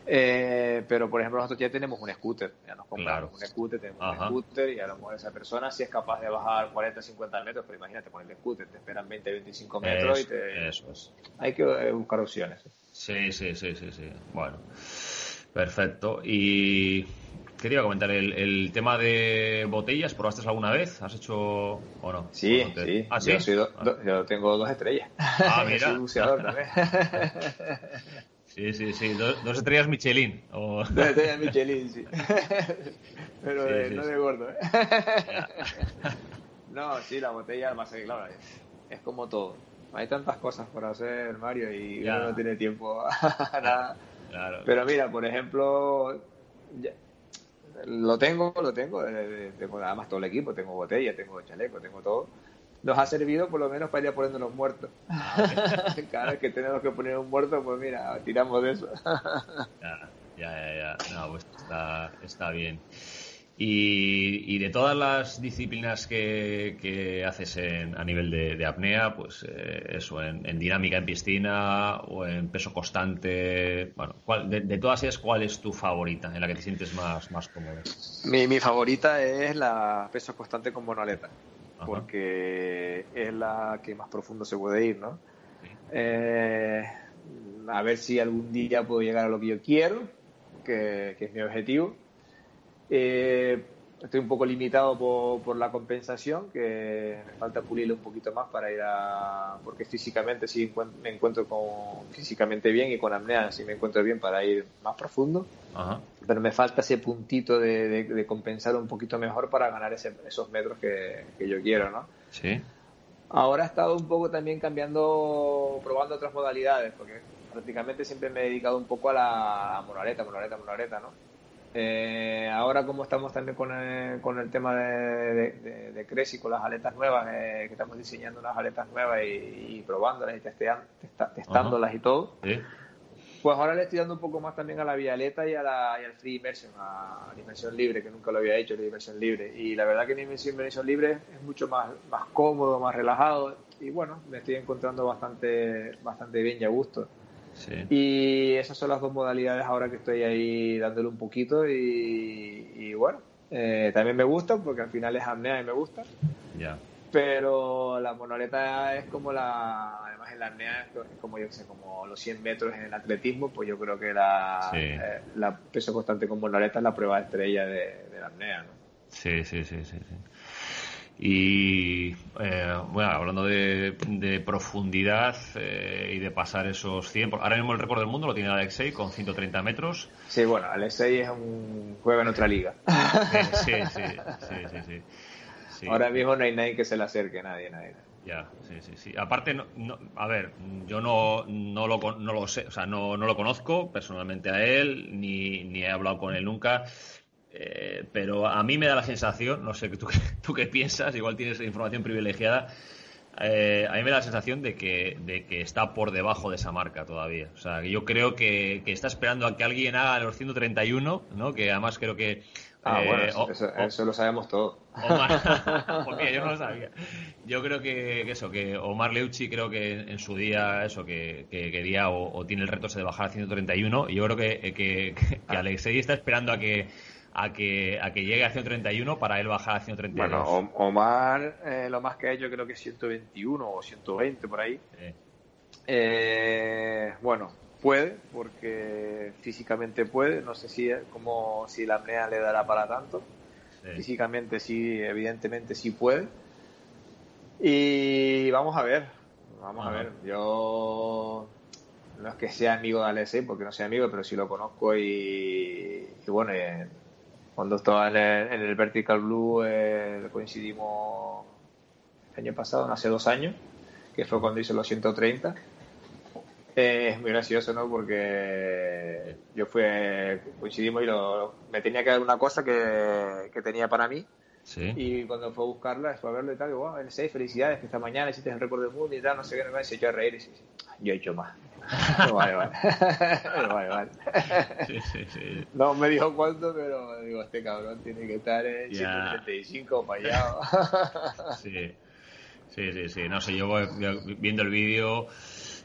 Eh, pero por ejemplo nosotros ya tenemos un scooter, ya nos compramos un scooter, tenemos un scooter y a lo mejor esa persona si es capaz de bajar 40, 50 metros, pero imagínate con el scooter, te esperan 20, 25 metros y te... Eso es. Hay que eh, buscar opciones. Sí, sí, sí, sí, sí. Bueno, perfecto. Y quería comentar el, tema de botellas. ¿Probaste alguna vez? ¿Has hecho o no? Sí, sí. ¿Ah, sí? Yo, tengo dos estrellas. Ah, <laughs> mira. soy buceador <laughs> también. sí, sí, sí. Dos, estrellas Michelin. <laughs> Dos estrellas Michelin, sí. Pero no de gordo. ¿eh? no, sí, la botella, más que claro, es, como todo. Hay tantas cosas por hacer, Mario, y uno no tiene tiempo a nada. Claro. Pero mira, por ejemplo, lo tengo, lo tengo, eh, tengo nada más todo el equipo, tengo botella, tengo chaleco, tengo todo. Nos ha servido por lo menos para ir a poniendo los muertos. <laughs> Cada vez que tenemos que poner un muerto, pues mira, tiramos de eso. ya, ya, ya, No, pues está, está bien. Y, de todas las disciplinas que, haces a nivel de, apnea, pues eh, eso, en, dinámica en piscina o en peso constante, bueno, de, todas ellas, ¿cuál es tu favorita, en la que te sientes más, más cómodo? Mi, favorita es la peso constante con monoleta, porque es la que más profundo se puede ir, ¿no? Eh, a ver si algún día puedo llegar a lo que yo quiero, que es mi objetivo eh, estoy un poco limitado por, por, la compensación, que me falta pulirlo un poquito más para ir a... porque físicamente sí me encuentro con, físicamente bien y con apnea sí me encuentro bien para ir más profundo. Pero me falta ese puntito de, de, compensar un poquito mejor para ganar esos metros que, que, yo quiero, ¿no? Sí. Ahora he estado un poco también cambiando, probando otras modalidades, porque prácticamente siempre me he dedicado un poco a la monoleta, monoleta, monoleta, ¿no? Eh, ahora como estamos también con el, con el tema de, de, de, con las aletas nuevas, eh, que estamos diseñando unas aletas nuevas y, probándolas y testándolas y todo, pues ahora le estoy dando un poco más también a la vialeta y, a la, y al free immersion, a la inmersión libre, que nunca lo había hecho, la inmersión libre. Y la verdad que la inmersión libre es mucho más, más cómodo, más relajado y bueno, me estoy encontrando bastante, bastante bien y a gusto. Y esas son las dos modalidades ahora que estoy ahí dándole un poquito y, bueno, eh, también me gusta porque al final es apnea y me gusta. Pero la monoleta es como la, además en la apnea es como yo sé, como los 100 metros en el atletismo, pues yo creo que la, eh, la peso constante con monoleta es la prueba estrella de, la apnea, ¿no? Sí, sí, sí, sí. Y eh, bueno, hablando de, profundidad eh, y de pasar esos 100, ahora mismo el récord del mundo lo tiene Alexei con 130 metros. Sí, bueno, Alexei es un juega en otra liga. <laughs> sí, sí, sí, sí. Ahora mismo no hay nadie que se le acerque, nadie, nadie. Ya, sí, sí, sí. Aparte, no, a ver, yo no, no, lo, no lo sé, o sea, no, no lo conozco personalmente a él, ni, ni he hablado con él nunca. Eh, pero a mí me da la sensación, no sé tú, <laughs> tú qué piensas, igual tienes información privilegiada, eh, a mí me da la sensación de que, de que está por debajo de esa marca todavía. O sea, yo creo que, que está esperando a que alguien haga los 131, ¿no? Que además creo que Ah, bueno, eh, eso, lo sabemos todo. <laughs> Omar, <laughs> porque yo no lo sabía. Yo creo que, eso, que Omar Leuchi creo que en su día eso, que, quería o, tiene el reto de bajar a 131 y yo creo que, que, ah. Alexei está esperando a que a que, a que llegue a 131 para él bajar a 132. Bueno, Omar eh, lo más que ha hecho creo que es 121 o 120 por ahí. Eh, bueno, puede, porque físicamente puede, no sé si como si la apnea le dará para tanto. Físicamente sí, evidentemente sí puede. Y vamos a ver, vamos a ver. Yo no es que sea amigo de Alexei, porque no sea amigo, pero sí lo conozco y, bueno, cuando estaba en el, Vertical Blue eh, coincidimos el año pasado, hace dos años, que fue cuando hice los 130 es muy gracioso, ¿no? Porque yo fui, coincidimos y lo, me tenía que dar una cosa que, tenía para mí. Sí. Y cuando fue a buscarla, fue a verlo y tal, y wow, seis felicidades, que esta mañana hiciste el récord del mundo y tal, no sé qué, me se echó a reír y dice, yo he hecho más. Vale, vale. vale, vale. Sí, sí, sí. No me dijo cuánto, pero digo, este cabrón tiene que estar en yeah. 135 fallado. sí. Sí, sí, sí. No sé, yo viendo el vídeo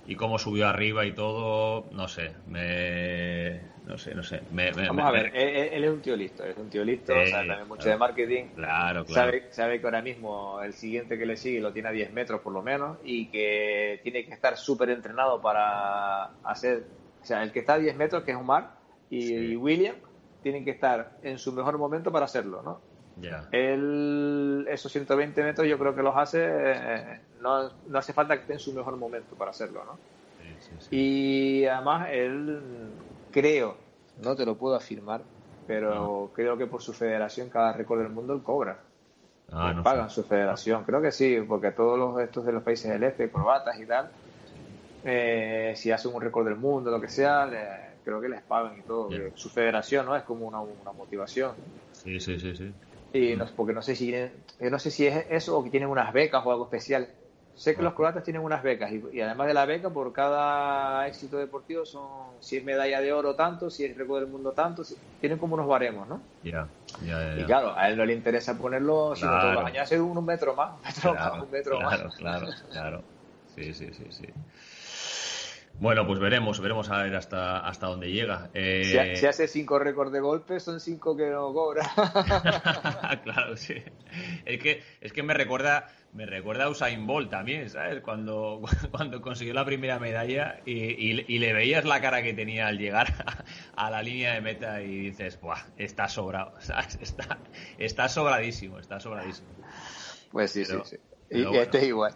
y cómo subió arriba y todo, no sé, me, no sé, no sé. Vamos a ver, él, es un tío listo, es un tío listo, sabe también mucho de marketing. Claro, claro. Sabe, sabe, que ahora mismo el siguiente que le sigue lo tiene a 10 metros por lo menos y que tiene que estar súper entrenado para hacer, o sea, el que está a 10 metros, que es Omar, y, William, tienen que estar en su mejor momento para hacerlo, ¿no? Ya. Él, esos 120 metros yo creo que los hace eh, no, no hace falta que esté en su mejor momento para hacerlo, ¿no? Y además él, creo, no te lo puedo afirmar, pero creo que por su federación, cada récord del mundo, él cobra. Ah, no pagan su federación, creo que sí, porque todos los estos de los países del este, corbatas y tal, eh, si hacen un récord del mundo, lo que sea, creo que les pagan y todo. Su federación, ¿no? Es como una, una motivación. Sí, sí, sí, sí. Y no, porque no sé si no sé si es eso o que tienen unas becas o algo especial. Sé que los croatas tienen unas becas y, además de la beca, por cada éxito deportivo son, si es medalla de oro tanto, si es récord del mundo tanto, tienen como unos baremos, ¿no? Ya, ya, Y claro, a él no le interesa ponerlo, sino todos los años hacer un, metro más, un metro más, un metro claro, más. Claro, claro, Sí, sí, sí, sí. Bueno, pues veremos, veremos a ver hasta, hasta dónde llega. Eh... Si, hace cinco récords de golpes, son cinco que no cobra. <laughs> <laughs> claro, sí. Es que, es que me recuerda, me recuerda a Usain Bolt también, ¿sabes? Cuando, <laughs> cuando consiguió la primera medalla y, le veías la cara que tenía al llegar a, la línea de meta y dices, ¡buah! Está sobrado, ¿sabes? Está, está sobradísimo, está sobradísimo. Pues sí, sí, sí. Y este es igual.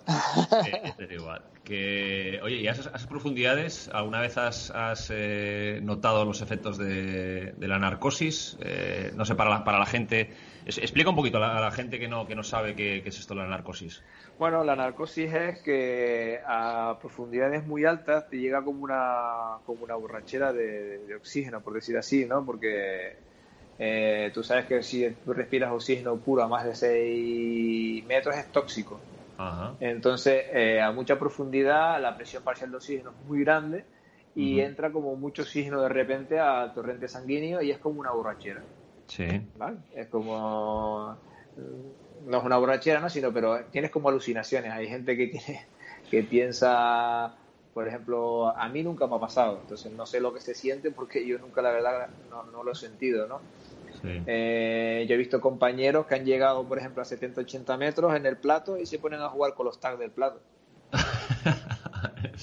este es igual. Que, oye, ¿y a esas, profundidades alguna vez has, eh, notado los efectos de, la narcosis? Eh, no sé, para la, para la gente. explica un poquito a la, gente que no, que no sabe qué, es esto de la narcosis. Bueno, la narcosis es que a profundidades muy altas te llega como una, como una borrachera de, oxígeno, por decir así, ¿no? Porque eh, tú sabes que si tú respiras oxígeno puro a más de 6 metros es tóxico. Entonces, eh, a mucha profundidad, la presión parcial de oxígeno es muy grande y entra como mucho oxígeno de repente al torrente sanguíneo y es como una borrachera. Sí. Es como. No es una borrachera, ¿no? Sino, pero tienes como alucinaciones. Hay gente que tiene que piensa por ejemplo, a mí nunca me ha pasado, entonces no sé lo que se siente porque yo nunca, la verdad, no, lo he sentido, ¿no? Eh, yo he visto compañeros que han llegado, por ejemplo, a 70-80 metros en el plato y se ponen a jugar con los tags del plato. <laughs>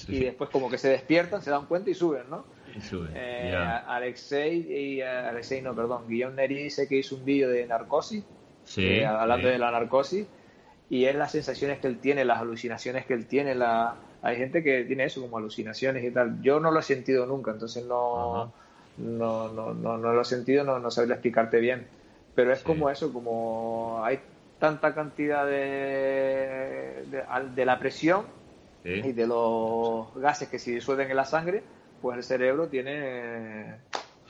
Y después como que se despiertan, se dan cuenta y suben, ¿no? Y suben. Eh, Alexei y eh, Alexei no, perdón, Guillaume Neri dice que hizo un vídeo de narcosis, sí, hablando de la narcosis, y es las sensaciones que él tiene, las alucinaciones que él tiene, la... hay gente que tiene eso como alucinaciones y tal. Yo no lo he sentido nunca, entonces no no, no, no, no lo he sentido, no, no sabría explicarte bien. Pero es como eso, como hay tanta cantidad de, de, la presión y de los gases que se disuelven en la sangre, pues el cerebro tiene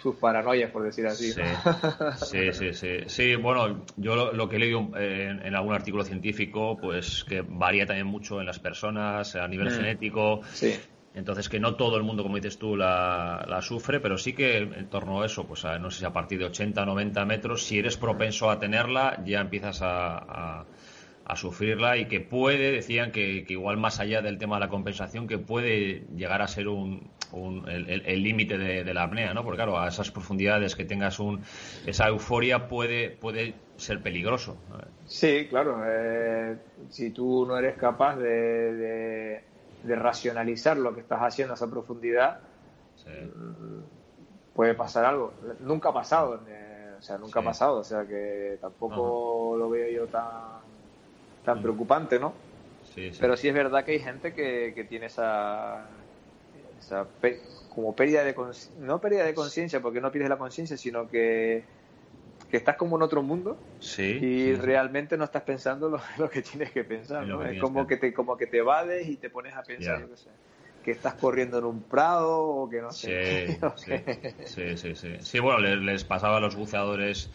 sus paranoias, por decir así. Sí, sí, sí, sí. bueno, yo lo, que he leído en, algún artículo científico, pues que varía también mucho en las personas, a nivel mm. genético. Sí. Entonces, que no todo el mundo, como dices tú, la, sufre, pero sí que en torno a eso, pues no sé si a partir de 80, 90 metros, si eres propenso a tenerla, ya empiezas a, sufrirla y que puede, decían que, igual más allá del tema de la compensación, que puede llegar a ser un, el límite de, la apnea, ¿no? Porque claro, a esas profundidades que tengas un, esa euforia puede, puede ser peligroso. Sí, claro. Eh, si tú no eres capaz de racionalizar lo que estás haciendo a esa profundidad, mm, puede pasar algo. Nunca ha pasado, eh, o sea, nunca ha pasado, o sea que tampoco lo veo yo tan, tan mm. preocupante, ¿no? Pero sí es verdad que hay gente que, tiene esa, esa como pérdida de no pérdida de conciencia, porque no pierdes la conciencia, sino que que estás como en otro mundo y realmente no estás pensando lo, <laughs> que tienes que pensar, ¿no? Es como que te como que te evades y te pones a pensar, que estás corriendo en un prado o que no sé. Sí, <laughs> sí, sí, sí, bueno, les, pasaba a los buceadores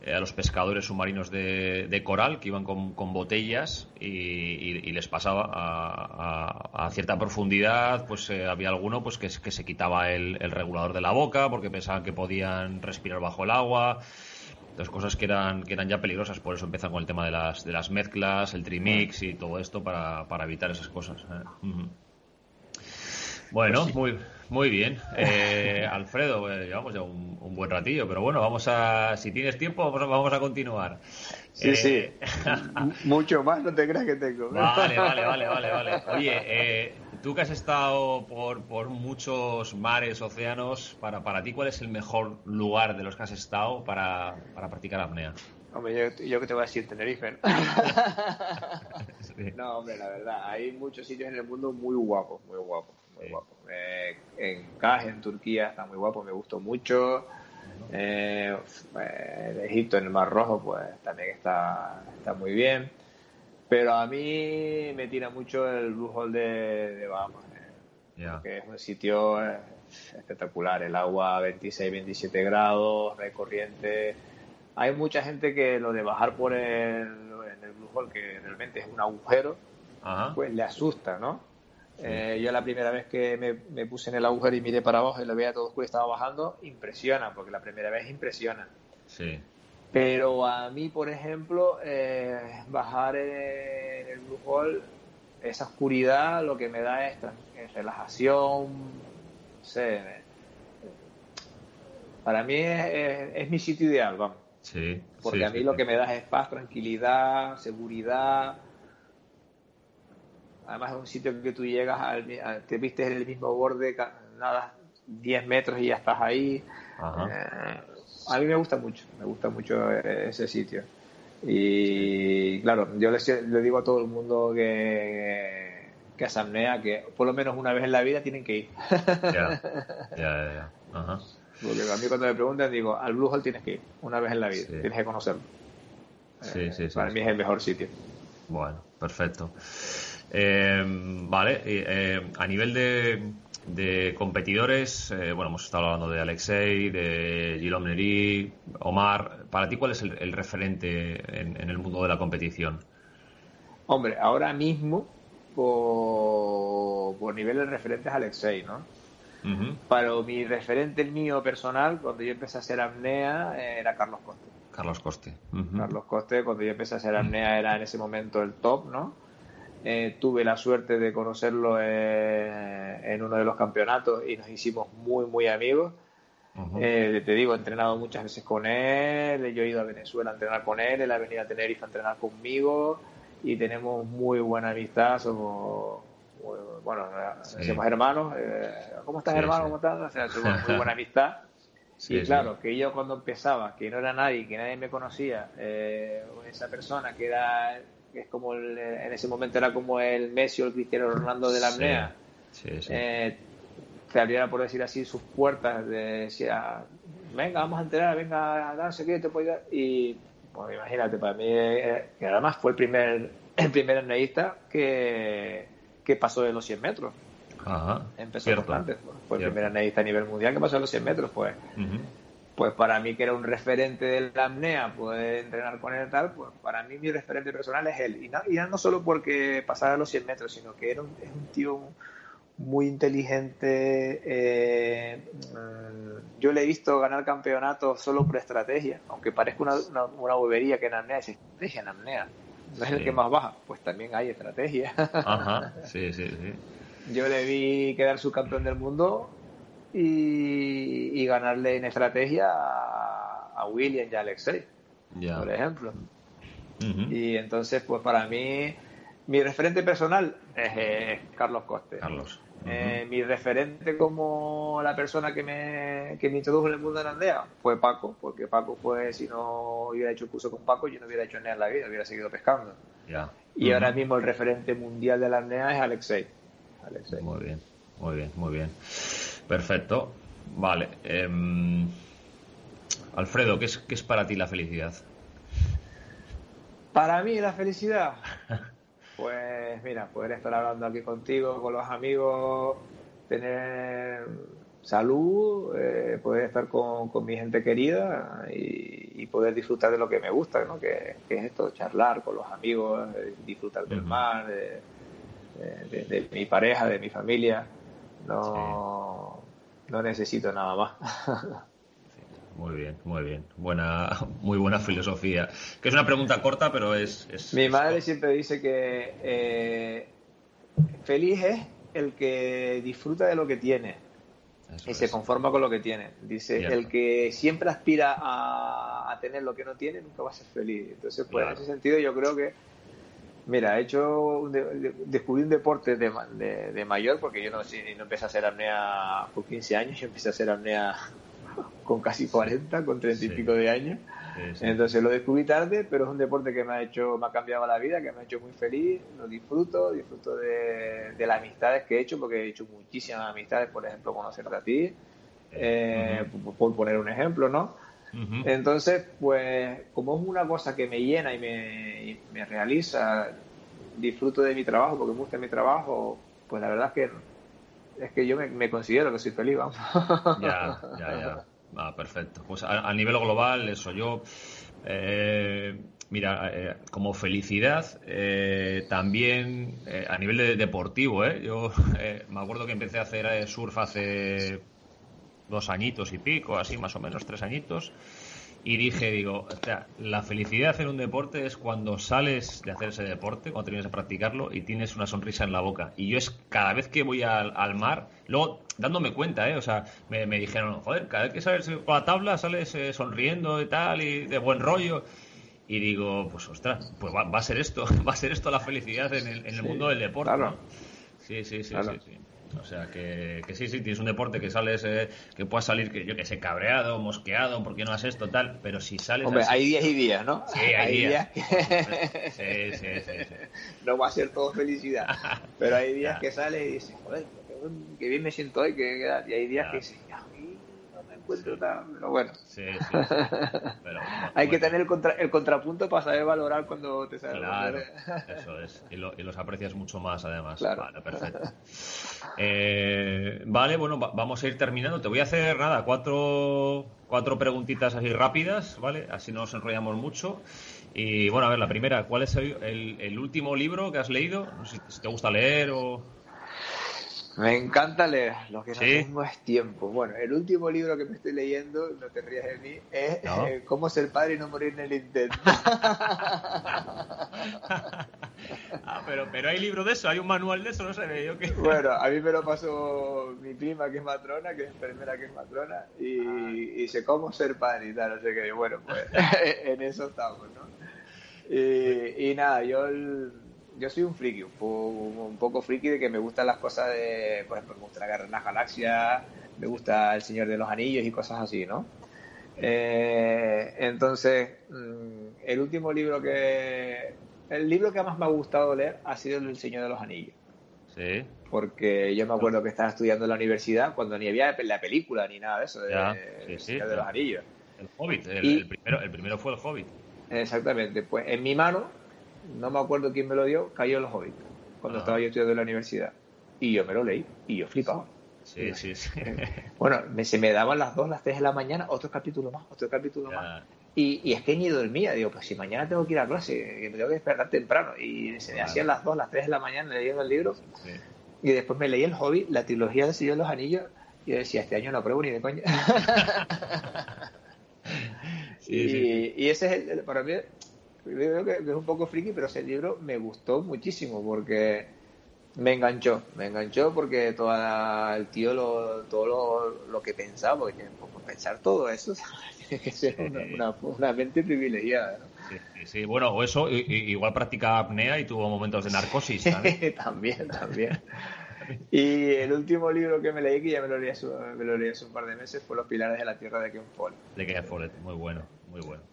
eh, a los pescadores submarinos de, coral que iban con, botellas y, les pasaba a, cierta profundidad, pues eh, había alguno pues que, que se quitaba el, el, regulador de la boca porque pensaban que podían respirar bajo el agua dos cosas que eran, que eran ya peligrosas, por eso empiezan con el tema de las, de las mezclas, el trimix y todo esto para, para evitar esas cosas. ¿eh? Bueno, pues muy, muy bien. Eh, <laughs> Alfredo, eh, llevamos ya un, buen ratillo, pero bueno, vamos a, si tienes tiempo, vamos a, vamos a continuar. Sí, sí. <laughs> Mucho más no te creas que tengo. Vale, vale, vale, vale, vale. Oye, Tú que has estado por, por muchos mares, océanos, para, para ti, ¿cuál es el mejor lugar de los que has estado para, para practicar apnea? Hombre, yo, que te voy a decir Tenerife. <laughs> No, hombre, la verdad, hay muchos sitios en el mundo muy guapos, muy guapos, muy guapos. Eh, en Kaj, en Turquía, está muy guapo, me gustó mucho. Eh, en Egipto, en el Mar Rojo, pues también está, está muy bien. Pero a mí me tira mucho el Blue Hole de, de Bahamas, eh, que es un sitio eh, espectacular. El agua 26, 27 grados, hay corriente. Hay mucha gente que lo de bajar por el, en el Blue Hole, que realmente es un agujero, pues le asusta, ¿no? Eh, yo la primera vez que me, me, puse en el agujero y miré para abajo y lo veía todo oscuro y estaba bajando, impresiona, porque la primera vez impresiona. Sí. Pero a mí, por ejemplo, eh, bajar en el Blue Hole, esa oscuridad lo que me da es, relajación, no sé. Para mí es, mi sitio ideal, vamos. Sí. Porque a mí lo que me da es paz, tranquilidad, seguridad. Además es un sitio que tú llegas, al, te viste en el mismo borde, nada, 10 metros y ya estás ahí. Ajá. Eh, a mí me gusta mucho, me gusta mucho ese sitio. Y claro, yo le, digo a todo el mundo que, que a apnea que por lo menos una vez en la vida tienen que ir. <laughs> Ya, ya, ya. Ajá. Porque a mí cuando me preguntan digo, al Blue Hole tienes que ir, una vez en la vida, tienes que conocerlo. Sí, sí, sí, para mí es el mejor sitio. Bueno, perfecto. Eh, vale, eh, a nivel de, de competidores, eh, bueno, hemos estado hablando de Alexei, de Gilom Neri, Omar. Para ti, ¿cuál es el, referente en, el mundo de la competición? Hombre, ahora mismo, por, por nivel de referente es Alexei, ¿no? Para mi referente mío personal, cuando yo empecé a hacer apnea, era Carlos Coste. Carlos Coste. Carlos Coste, cuando yo empecé a hacer apnea, era en ese momento el top, ¿no? Eh, tuve la suerte de conocerlo en uno de los campeonatos y nos hicimos muy, muy amigos. Eh, te digo, he entrenado muchas veces con él, yo he ido a Venezuela a entrenar con él, él ha venido a Tenerife a entrenar conmigo y tenemos muy buena amistad, somos, bueno, somos hermanos. Eh, ¿Cómo estás, hermano? ¿Cómo estás? O sea, tenemos muy buena amistad. <laughs> y claro, que yo cuando empezaba, que no era nadie, que nadie me conocía, eh, esa persona que era, que es como en ese momento era como el Messi o el Cristiano Ronaldo de la apnea, eh, te abriera, por decir así, sus puertas, de, decía, venga, vamos a entrenar, venga, no sé qué, te puedo ayudar. Y, pues imagínate, para mí, eh, que además fue el primer, <clears throat> el primer que, que pasó de los 100 metros. Ajá, Empezó antes, fue el primer neísta a nivel mundial que pasó de los 100 metros, pues. Pues para mí, que era un referente de la apnea, poder entrenar con él y tal, pues para mí mi referente personal es él. Y no, y no solo porque pasara los 100 metros, sino que era un, es un tío muy inteligente. Eh, yo le he visto ganar campeonatos solo por estrategia, aunque parezca una, una, bobería que en apnea es estrategia en apnea. No es el que más baja, pues también hay estrategia. Ajá, <laughs> sí, sí, sí. Yo le vi quedar subcampeón del mundo y, ganarle en estrategia a, William y a Alexei, por ejemplo. Y entonces, pues para mí, mi referente personal es Carlos Coste. Carlos. Eh, mi referente como la persona que me, que me introdujo en el mundo de la Andea fue Paco, porque Paco fue, si no hubiera hecho el curso con Paco, yo no hubiera hecho NEA en la vida, hubiera seguido pescando. Y ahora mismo el referente mundial de la NEA es Alexei. Muy bien, muy bien, muy bien. Perfecto. Vale. Em, Alfredo, ¿qué es, ¿qué es para ti la felicidad? Para mí la felicidad. <laughs> Pues mira, poder estar hablando aquí contigo, con los amigos, tener salud, eh, poder estar con, mi gente querida y, poder disfrutar de lo que me gusta, ¿no? que, es esto, charlar con los amigos, eh, disfrutar del mar, de, mi pareja, de mi familia. No, no necesito nada más. Muy bien, muy bien. Buena, muy buena filosofía. Que es una pregunta corta, pero es. Mi madre siempre dice que eh, feliz es el que disfruta de lo que tiene y se conforma con lo que tiene. Dice, el que siempre aspira a, tener lo que no tiene nunca va a ser feliz. Entonces, pues en ese sentido yo creo que, mira, he hecho, descubrí un deporte de, de, mayor, porque yo no, no empecé a hacer apnea por 15 años, yo empecé a hacer apnea <laughs> con casi 40, con 30 y pico de años. Entonces lo descubrí tarde, pero es un deporte que me ha hecho, me ha cambiado la vida, que me ha hecho muy feliz, lo disfruto, disfruto de, las amistades que he hecho, porque he hecho muchísimas amistades, por ejemplo, conocerte a ti, eh, por, poner un ejemplo, ¿no? Entonces, pues como es una cosa que me llena y me, me realiza, disfruto de mi trabajo, porque me gusta mi trabajo, pues la verdad es que es que yo me, considero que soy feliz, vamos. Ya, ya, ya. Ah, perfecto. Pues a, nivel global, eso, yo. Eh, mira, eh, como felicidad, eh, también a nivel deportivo, yo <laughs> me acuerdo que empecé a hacer surf hace dos añitos y pico, así más o menos tres añitos y dije, digo, o sea, la felicidad en un deporte es cuando sales de hacer ese deporte, cuando terminas de practicarlo y tienes una sonrisa en la boca. Y yo es cada vez que voy al, mar, luego dándome cuenta, ¿eh? O sea, me, dijeron, joder, cada vez que sales con la tabla sales eh, sonriendo y tal, y de buen rollo. Y digo, pues ostras, pues va, a ser esto, <laughs> va a ser esto la felicidad en el, en el mundo del deporte. Sí, sí, sí, sí, sí. O sea, que, que sí, sí, tienes un deporte que sales, eh, que puedas salir, que yo que sé, cabreado, mosqueado, porque no haces esto, tal, pero si sales. Hombre, hay días y días, ¿no? Sí, hay, días. sí, sí, sí, <laughs> No va a ser todo felicidad, <laughs> pero hay días que sales y dices, joder, qué bien me siento hoy, que, y hay días que dices, encuentro pero bueno. Sí, sí. <laughs> Hay que tener el, contra, el, contrapunto para saber valorar cuando te sale. Claro, <laughs> eso es. Y, lo, y, los aprecias mucho más, además. Vale, perfecto. Eh, vale, bueno, vamos a ir terminando. Te voy a hacer, nada, cuatro, cuatro preguntitas así rápidas, ¿vale? Así no nos enrollamos mucho. Y bueno, a ver, la primera, ¿cuál es el, el último libro que has leído? No sé si te gusta leer o... Me encanta leer, lo que no tengo es tiempo. Bueno, el último libro que me estoy leyendo, no te rías de mí, es eh, Cómo ser padre y no morir en el intento. <laughs> <laughs> Ah, pero, pero hay libro de eso, hay un manual de eso, no sé yo qué. Bueno, a mí me lo pasó mi prima que es matrona, que es enfermera que es matrona, y, y sé cómo ser padre y tal, no sé qué. Bueno, pues <laughs> en eso estamos, ¿no? Y, y nada, yo yo soy un friki, un poco, friki de que me gustan las cosas de, por ejemplo, me gusta la Guerra de las Galaxias, me gusta El Señor de los Anillos y cosas así, ¿no? Eh, entonces, mm, el último libro que... El libro que más me ha gustado leer ha sido El Señor de los Anillos. Sí. Porque yo me acuerdo que estaba estudiando en la universidad cuando ni había la película ni nada de eso, de, El Señor de los Anillos. El Hobbit, el, primero, el primero fue el Hobbit. Exactamente, pues en mi mano, no me acuerdo quién me lo dio, cayó el Hobbit, cuando estaba yo estudiando en la universidad. Y yo me lo leí, y yo flipaba. Sí, sí, sí. <laughs> Bueno, se me daban las dos, las tres de la mañana, otro capítulo más, otro capítulo más. Y, es que ni dormía, digo, pues si mañana tengo que ir a clase, que me tengo que despertar temprano. Y se me hacían las dos, las tres de la mañana leyendo el libro. Y después me leí el hobby, la trilogía de Señor de los Anillos, y yo decía, este año no apruebo ni de coña. <laughs> <laughs> y, ese es el, para mí, creo que es un poco friki, pero ese libro me gustó muchísimo porque me enganchó, me enganchó porque toda el tío lo, todo lo, lo que pensaba, porque pues, pensar todo eso tiene que ser una, una, mente privilegiada. Sí, sí, bueno, o eso, igual practica apnea y tuvo momentos de narcosis. <laughs> también, también. <laughs> Y el último libro que me leí, que ya me lo leí, hace, me lo leí hace un par de meses, fue Los Pilares de la Tierra de Ken Follett. De Ken Follett, muy bueno, muy bueno.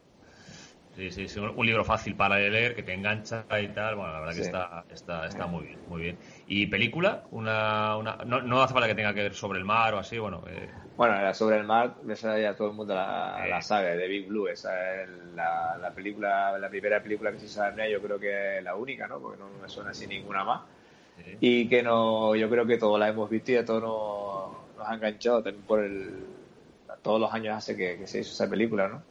Sí, sí, sí, un libro fácil para leer, que te engancha y tal. Bueno, la verdad que está, está, está muy bien, muy bien. ¿Y película? Una, una, no, no hace falta que tenga que ver sobre el mar o así, bueno. Eh... Bueno, sobre el mar, esa ya todo el mundo la, la sabe, de Big Blue. Esa es la, la, película, la primera película que se sabe, yo creo que es la única, ¿no? Porque no me suena así ninguna más. Y que no, yo creo que todos la hemos visto y a todos nos, nos ha enganchado también por el. Todos los años hace que, que se hizo esa película, ¿no?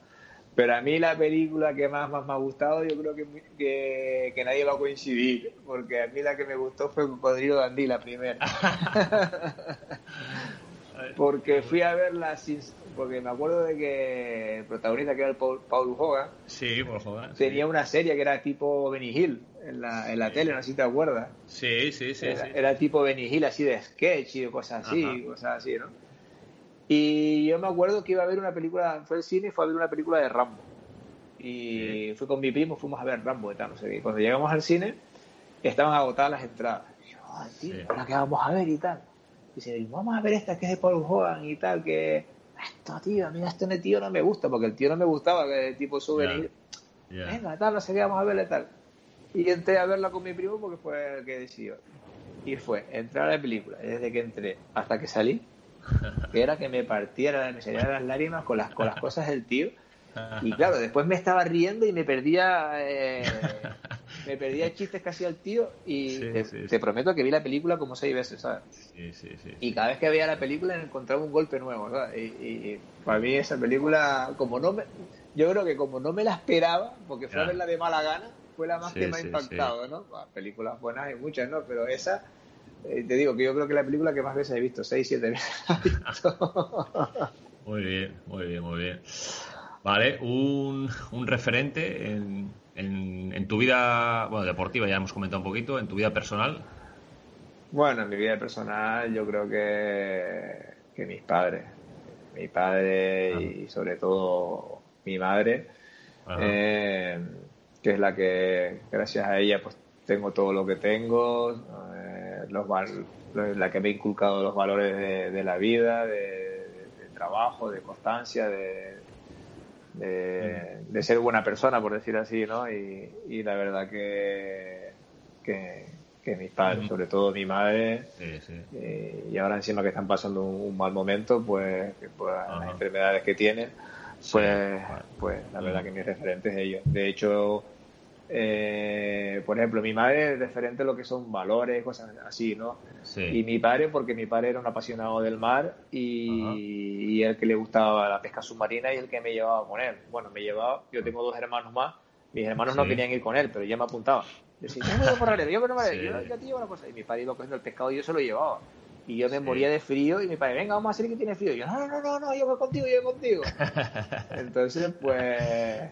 Pero a mí la película que más, más me ha gustado, yo creo que, que, nadie va a coincidir, porque a mí la que me gustó fue Cocodrilo Dandy, la primera. <laughs> porque fui a verla sin, porque me acuerdo de que el protagonista que era el Paul, Hogan, sí, Paul Hogan tenía una serie que era tipo Benny Hill en la, en la tele, no sé si te acuerdas. Sí, sí, sí. Era, era tipo Benny Hill así de sketch y cosas así, cosas así, ¿no? Y yo me acuerdo que iba a ver una película, fue al cine y fue a ver una película de Rambo. Y fui con mi primo, fuimos a ver Rambo y tal, no sé qué. Cuando llegamos al cine, estaban agotadas las entradas. Y yo, tío, ¿la que vamos a ver y tal? Y dice, vamos a ver esta que es de Paul Hogan y tal, que esto, tío, mira, este tío no me gusta, porque el tío no me gustaba, que el tipo souvenir. Venga, tal, no sé qué, vamos a verle tal. Y entré a verla con mi primo porque fue el que decidió. Y fue entrar a la película, desde que entré hasta que salí, que era que me partiera, me salieran las lágrimas con las, con las cosas del tío. Y claro, después me estaba riendo y me perdía eh, me perdía chistes casi al tío y te, prometo que vi la película como seis veces, ¿sabes? y cada vez que veía la película encontraba un golpe nuevo, Y, para mí esa película, como no me, yo creo que como no me la esperaba, porque fue a verla de mala gana, fue la más que me ha impactado, ¿no? películas buenas hay muchas, ¿no? Pero esa eh, te digo que yo creo que la película que más veces he visto, seis, siete veces <laughs> Muy bien, muy bien, muy bien. Vale, un, un referente en, en, tu vida, bueno, deportiva ya hemos comentado un poquito, en tu vida personal. Bueno, en mi vida personal yo creo que, que mis padres, mi padre y sobre todo mi madre, eh, que es la que gracias a ella pues tengo todo lo que tengo, los, la que me ha inculcado los valores de, la vida, de, trabajo, de constancia, de, de, ser buena persona, por decir así, ¿no? Y, la verdad que, que, mis padres, sobre todo mi madre, eh, y ahora encima que están pasando un, mal momento, pues, pues las enfermedades que tienen, pues, pues la verdad que mi referente es ellos. De hecho, eh, por ejemplo, mi madre es referente a lo que son valores, cosas así, ¿no? Y mi padre, porque mi padre era un apasionado del mar y, el que le gustaba la pesca submarina y el que me llevaba con él. Bueno, me llevaba, yo tengo dos hermanos más, mis hermanos no querían ir con él, pero ya me apuntaba. Decía, yo me voy yo, yo, yo te llevo una cosa. Y mi padre iba cogiendo el pescado y yo se lo llevaba. Y yo me moría de frío y mi padre, venga, vamos a hacer que tiene frío. Y yo, no, no, no, no, yo voy contigo, yo voy contigo. <laughs> Entonces, pues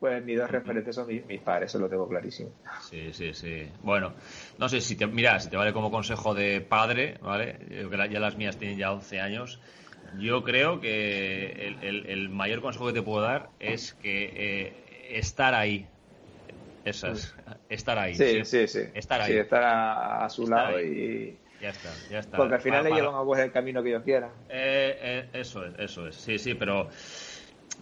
pues mis dos referentes son mis, padres, eso lo tengo clarísimo. Sí, sí, sí. Bueno, no sé si te, mira, si te vale como consejo de padre, ¿vale? ya las mías tienen ya 11 años. Yo creo que el, mayor consejo que te puedo dar es que eh, estar ahí. Esas, estar ahí. Sí, sí, sí. Estar ahí. Sí, estar a, su lado y. Ya está, ya está. Porque al final ellos van a coger el camino que ellos quieran. Eh, eh, eso es, eso es. Sí, sí, pero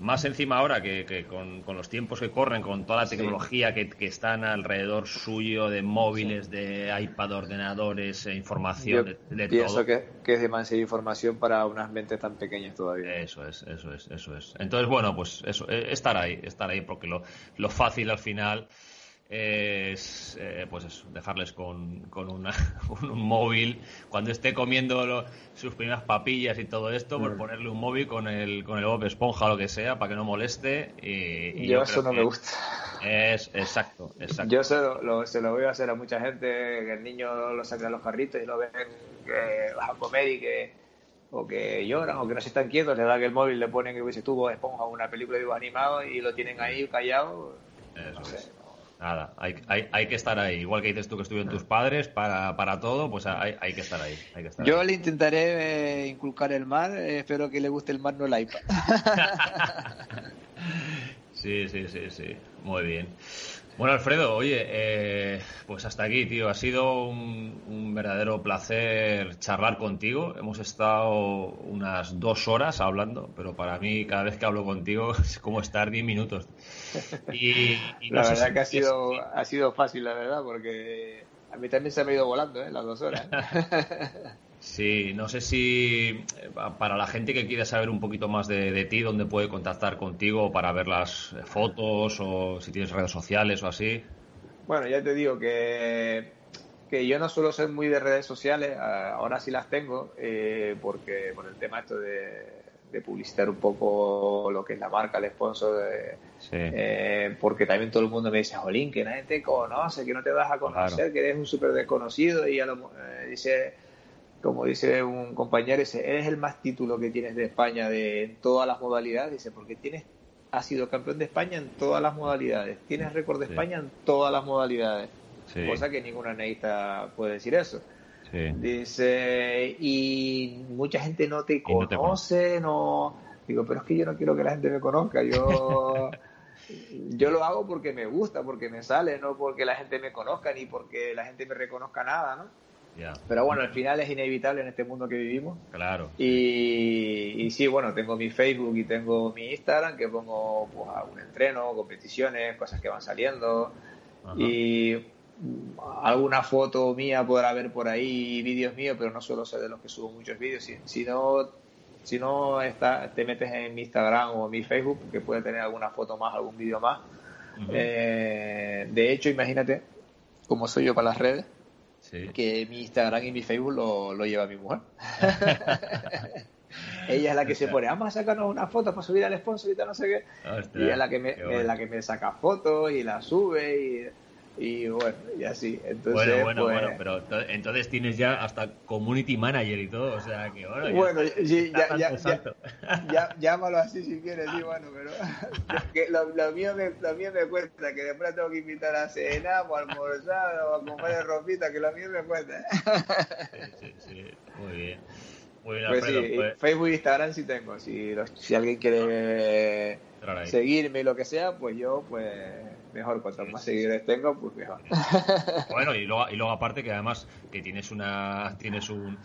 más encima ahora que, con, los tiempos que corren, con toda la tecnología que, están alrededor suyo, de móviles, de iPad, ordenadores, e información, de, pienso que, que, es demasiada información para unas mentes tan pequeñas todavía. Eso es, eso es, eso es. Entonces, bueno, pues eso, eh, estar ahí, estar ahí, porque lo, lo fácil al final es eh, pues eso, dejarles con, con una, <laughs> un, móvil cuando esté comiendo sus primeras papillas y todo esto, por mm. ponerle un móvil con el, con el Bob Esponja o lo que sea para que no moleste. Y, yo, eso no me gusta. Es exacto, exacto. Yo se lo, se lo voy a hacer a mucha gente, que el niño lo saca de los carritos y lo ven que vas a comer y que o que lloran o que no se están quietos, le dan el móvil, le ponen que hubiese tuvo esponja una película de dibujos animados y lo tienen ahí callado. no sé. Nada, hay, hay, hay, que estar ahí. Igual que dices tú que estuvieron tus padres para, para todo, pues hay, hay, que estar ahí. Hay que estar Yo le intentaré eh, inculcar el mar, eh, espero que le guste el mar, no el iPad. <laughs> sí, sí, sí, sí. Muy bien. Bueno, Alfredo, oye, eh, pues hasta aquí, tío. Ha sido un, verdadero placer charlar contigo. Hemos estado unas dos horas hablando, pero para mí cada vez que hablo contigo <laughs> es como estar diez minutos. Y, <laughs> la verdad que ha sido, ha sido fácil, la verdad, porque a mí también se me ha ido volando, ¿eh? Las dos horas. <laughs> Sí, no sé si eh, para la gente que quiere saber un poquito más de, ti, dónde puede contactar contigo para ver las fotos o si tienes redes sociales o así. Bueno, ya te digo que, que yo no suelo ser muy de redes sociales, ahora sí las tengo, eh, porque por el tema esto de, publicitar un poco lo que es la marca, el sponsor, eh, porque también todo el mundo me dice, Jolín, que nadie te conoce, que no te vas a conocer, que eres un súper desconocido, y ya lo dice como dice un compañero, dice, eres el más título que tienes de España de todas las modalidades, dice, porque tienes, has sido campeón de España en todas las modalidades, tienes récord de España en todas las modalidades, cosa que ningún analista puede decir eso. Dice, y mucha gente no te conoce, no, digo, pero es que yo no quiero que la gente me conozca, yo... <laughs> yo lo hago porque me gusta, porque me sale, no porque la gente me conozca ni porque la gente me reconozca nada, ¿no? Pero bueno, al final es inevitable en este mundo que vivimos. Claro. Y, y, sí, bueno, tengo mi Facebook y tengo mi Instagram que pongo pues algún entreno, competiciones, cosas que van saliendo. Y alguna foto mía podrá haber por ahí, vídeos míos, pero no suelo ser de los que subo muchos vídeos. Si, si no, si no está, te metes en mi Instagram o en mi Facebook, que puede tener alguna foto más, algún vídeo más. Eh, de hecho, imagínate cómo soy yo para las redes que mi Instagram y mi Facebook lo, lo lleva mi mujer. <laughs> ella es la que se pone, vamos a sacarnos una foto para subir al sponsor y tal, no sé qué. y es la que me, es la que me saca fotos y la sube y y bueno, y así. Entonces, bueno, bueno, pues bueno, pero entonces tienes ya hasta community manager y todo, o sea que bueno. Bueno, ya, ya, <laughs> ya, llámalo así si quieres, sí, bueno, pero <laughs> que lo, lo, mío me, lo mío me cuesta, que después tengo que invitar a cenar o a almorzar o a comer ropita, que lo mío me cuesta. Sí, sí, sí, muy bien. Muy bien, pues sí, pues... Facebook e Instagram sí tengo. Si, si alguien quiere seguirme y lo que sea, pues yo, pues mejor. Cuanto más seguidores tengo, pues mejor. <laughs> Bueno, y luego, y luego aparte que además que tienes una tienes un,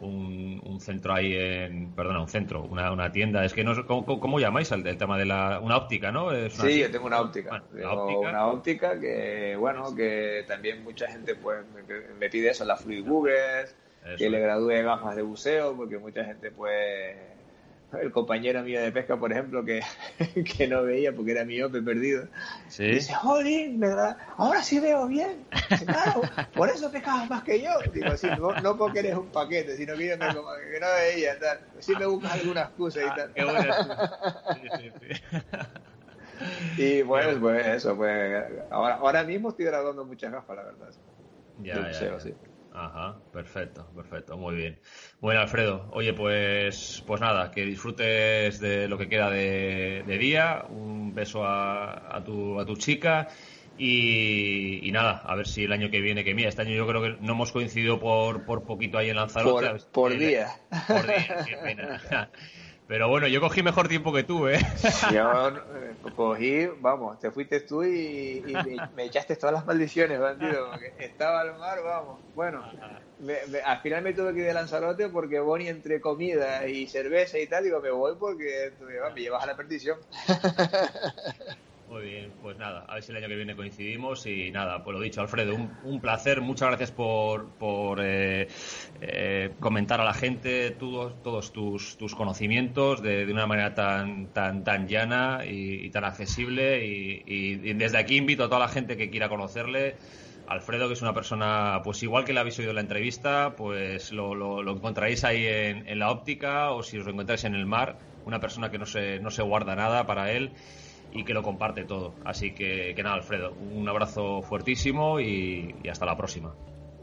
un, centro ahí en, perdona, un centro, una, una tienda, es que no ¿cómo, llamáis el, tema de la, una óptica, ¿no? sí, yo tengo una óptica, una óptica que, bueno, que también mucha gente pues me, pide eso, la Fluid Google, que le gradúe gafas de buceo, porque mucha gente pues el compañero mío de pesca, por ejemplo, que, <laughs> que no veía porque era miope perdido. Dice, joder, ¿verdad? Ahora sí veo bien. claro, por eso pescabas más que yo. Digo, sí, no, porque eres un paquete, sino que yo no, que no veía. Tal. Sí me buscas alguna excusa y ah, tal. Qué <laughs> y pues, pues eso, pues ahora, ahora mismo estoy grabando muchas gafas, la verdad. Ya, ya, ya. Sí. Ajá, perfecto, perfecto, muy bien. Bueno, Alfredo, oye, pues, pues nada, que disfrutes de lo que queda de, día, un beso a, a, tu, a tu chica y, nada, a ver si el año que viene, que mira, este año yo creo que no hemos coincidido por, por poquito ahí en Lanzarote. Por, por día. Por día, qué pena. Pero bueno, yo cogí mejor tiempo que tú, ¿eh? <laughs> Yo <laughs> eh, cogí, vamos, te fuiste tú y, me, echaste todas las maldiciones, bandido. estaba al mar, vamos. Bueno, al final me tuve que ir de Lanzarote porque Bonnie entre comida y cerveza y tal, digo, me voy porque me llevas a la perdición. <laughs> Muy bien, pues nada, a ver si el año que viene coincidimos y nada, pues lo dicho, Alfredo, un, placer, muchas gracias por, por eh, eh, comentar a la gente todos tus, tus conocimientos de, una manera tan, tan, tan llana y, tan accesible y, desde aquí invito a toda la gente que quiera conocerle. Alfredo, que es una persona, pues igual que le habéis oído en la entrevista, pues lo, lo, encontraréis ahí en, en, la óptica o si os lo encontráis en el mar, una persona que no se, no se guarda nada para él y que lo comparte todo. Así que, que nada, Alfredo, un abrazo fuertísimo y, hasta la próxima.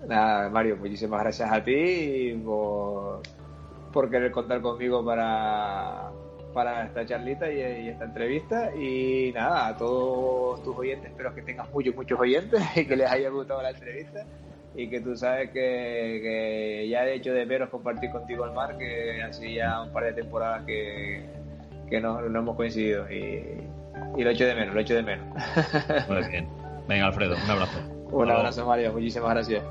Nada, Mario, muchísimas gracias a ti por, por querer contar conmigo para, para esta charlita y, esta entrevista. Y nada, a todos tus oyentes, espero que tengas muchos, muchos oyentes <laughs> y que les haya gustado la entrevista. Y que tú sabes que, que ya he hecho de veros compartir contigo el mar, que hace ya un par de temporadas que, que no, no hemos coincidido. Y lo echo de menos, lo echo de menos. Muy bien. Venga, Alfredo, un abrazo. un abrazo, Mario. Muchísimas gracias.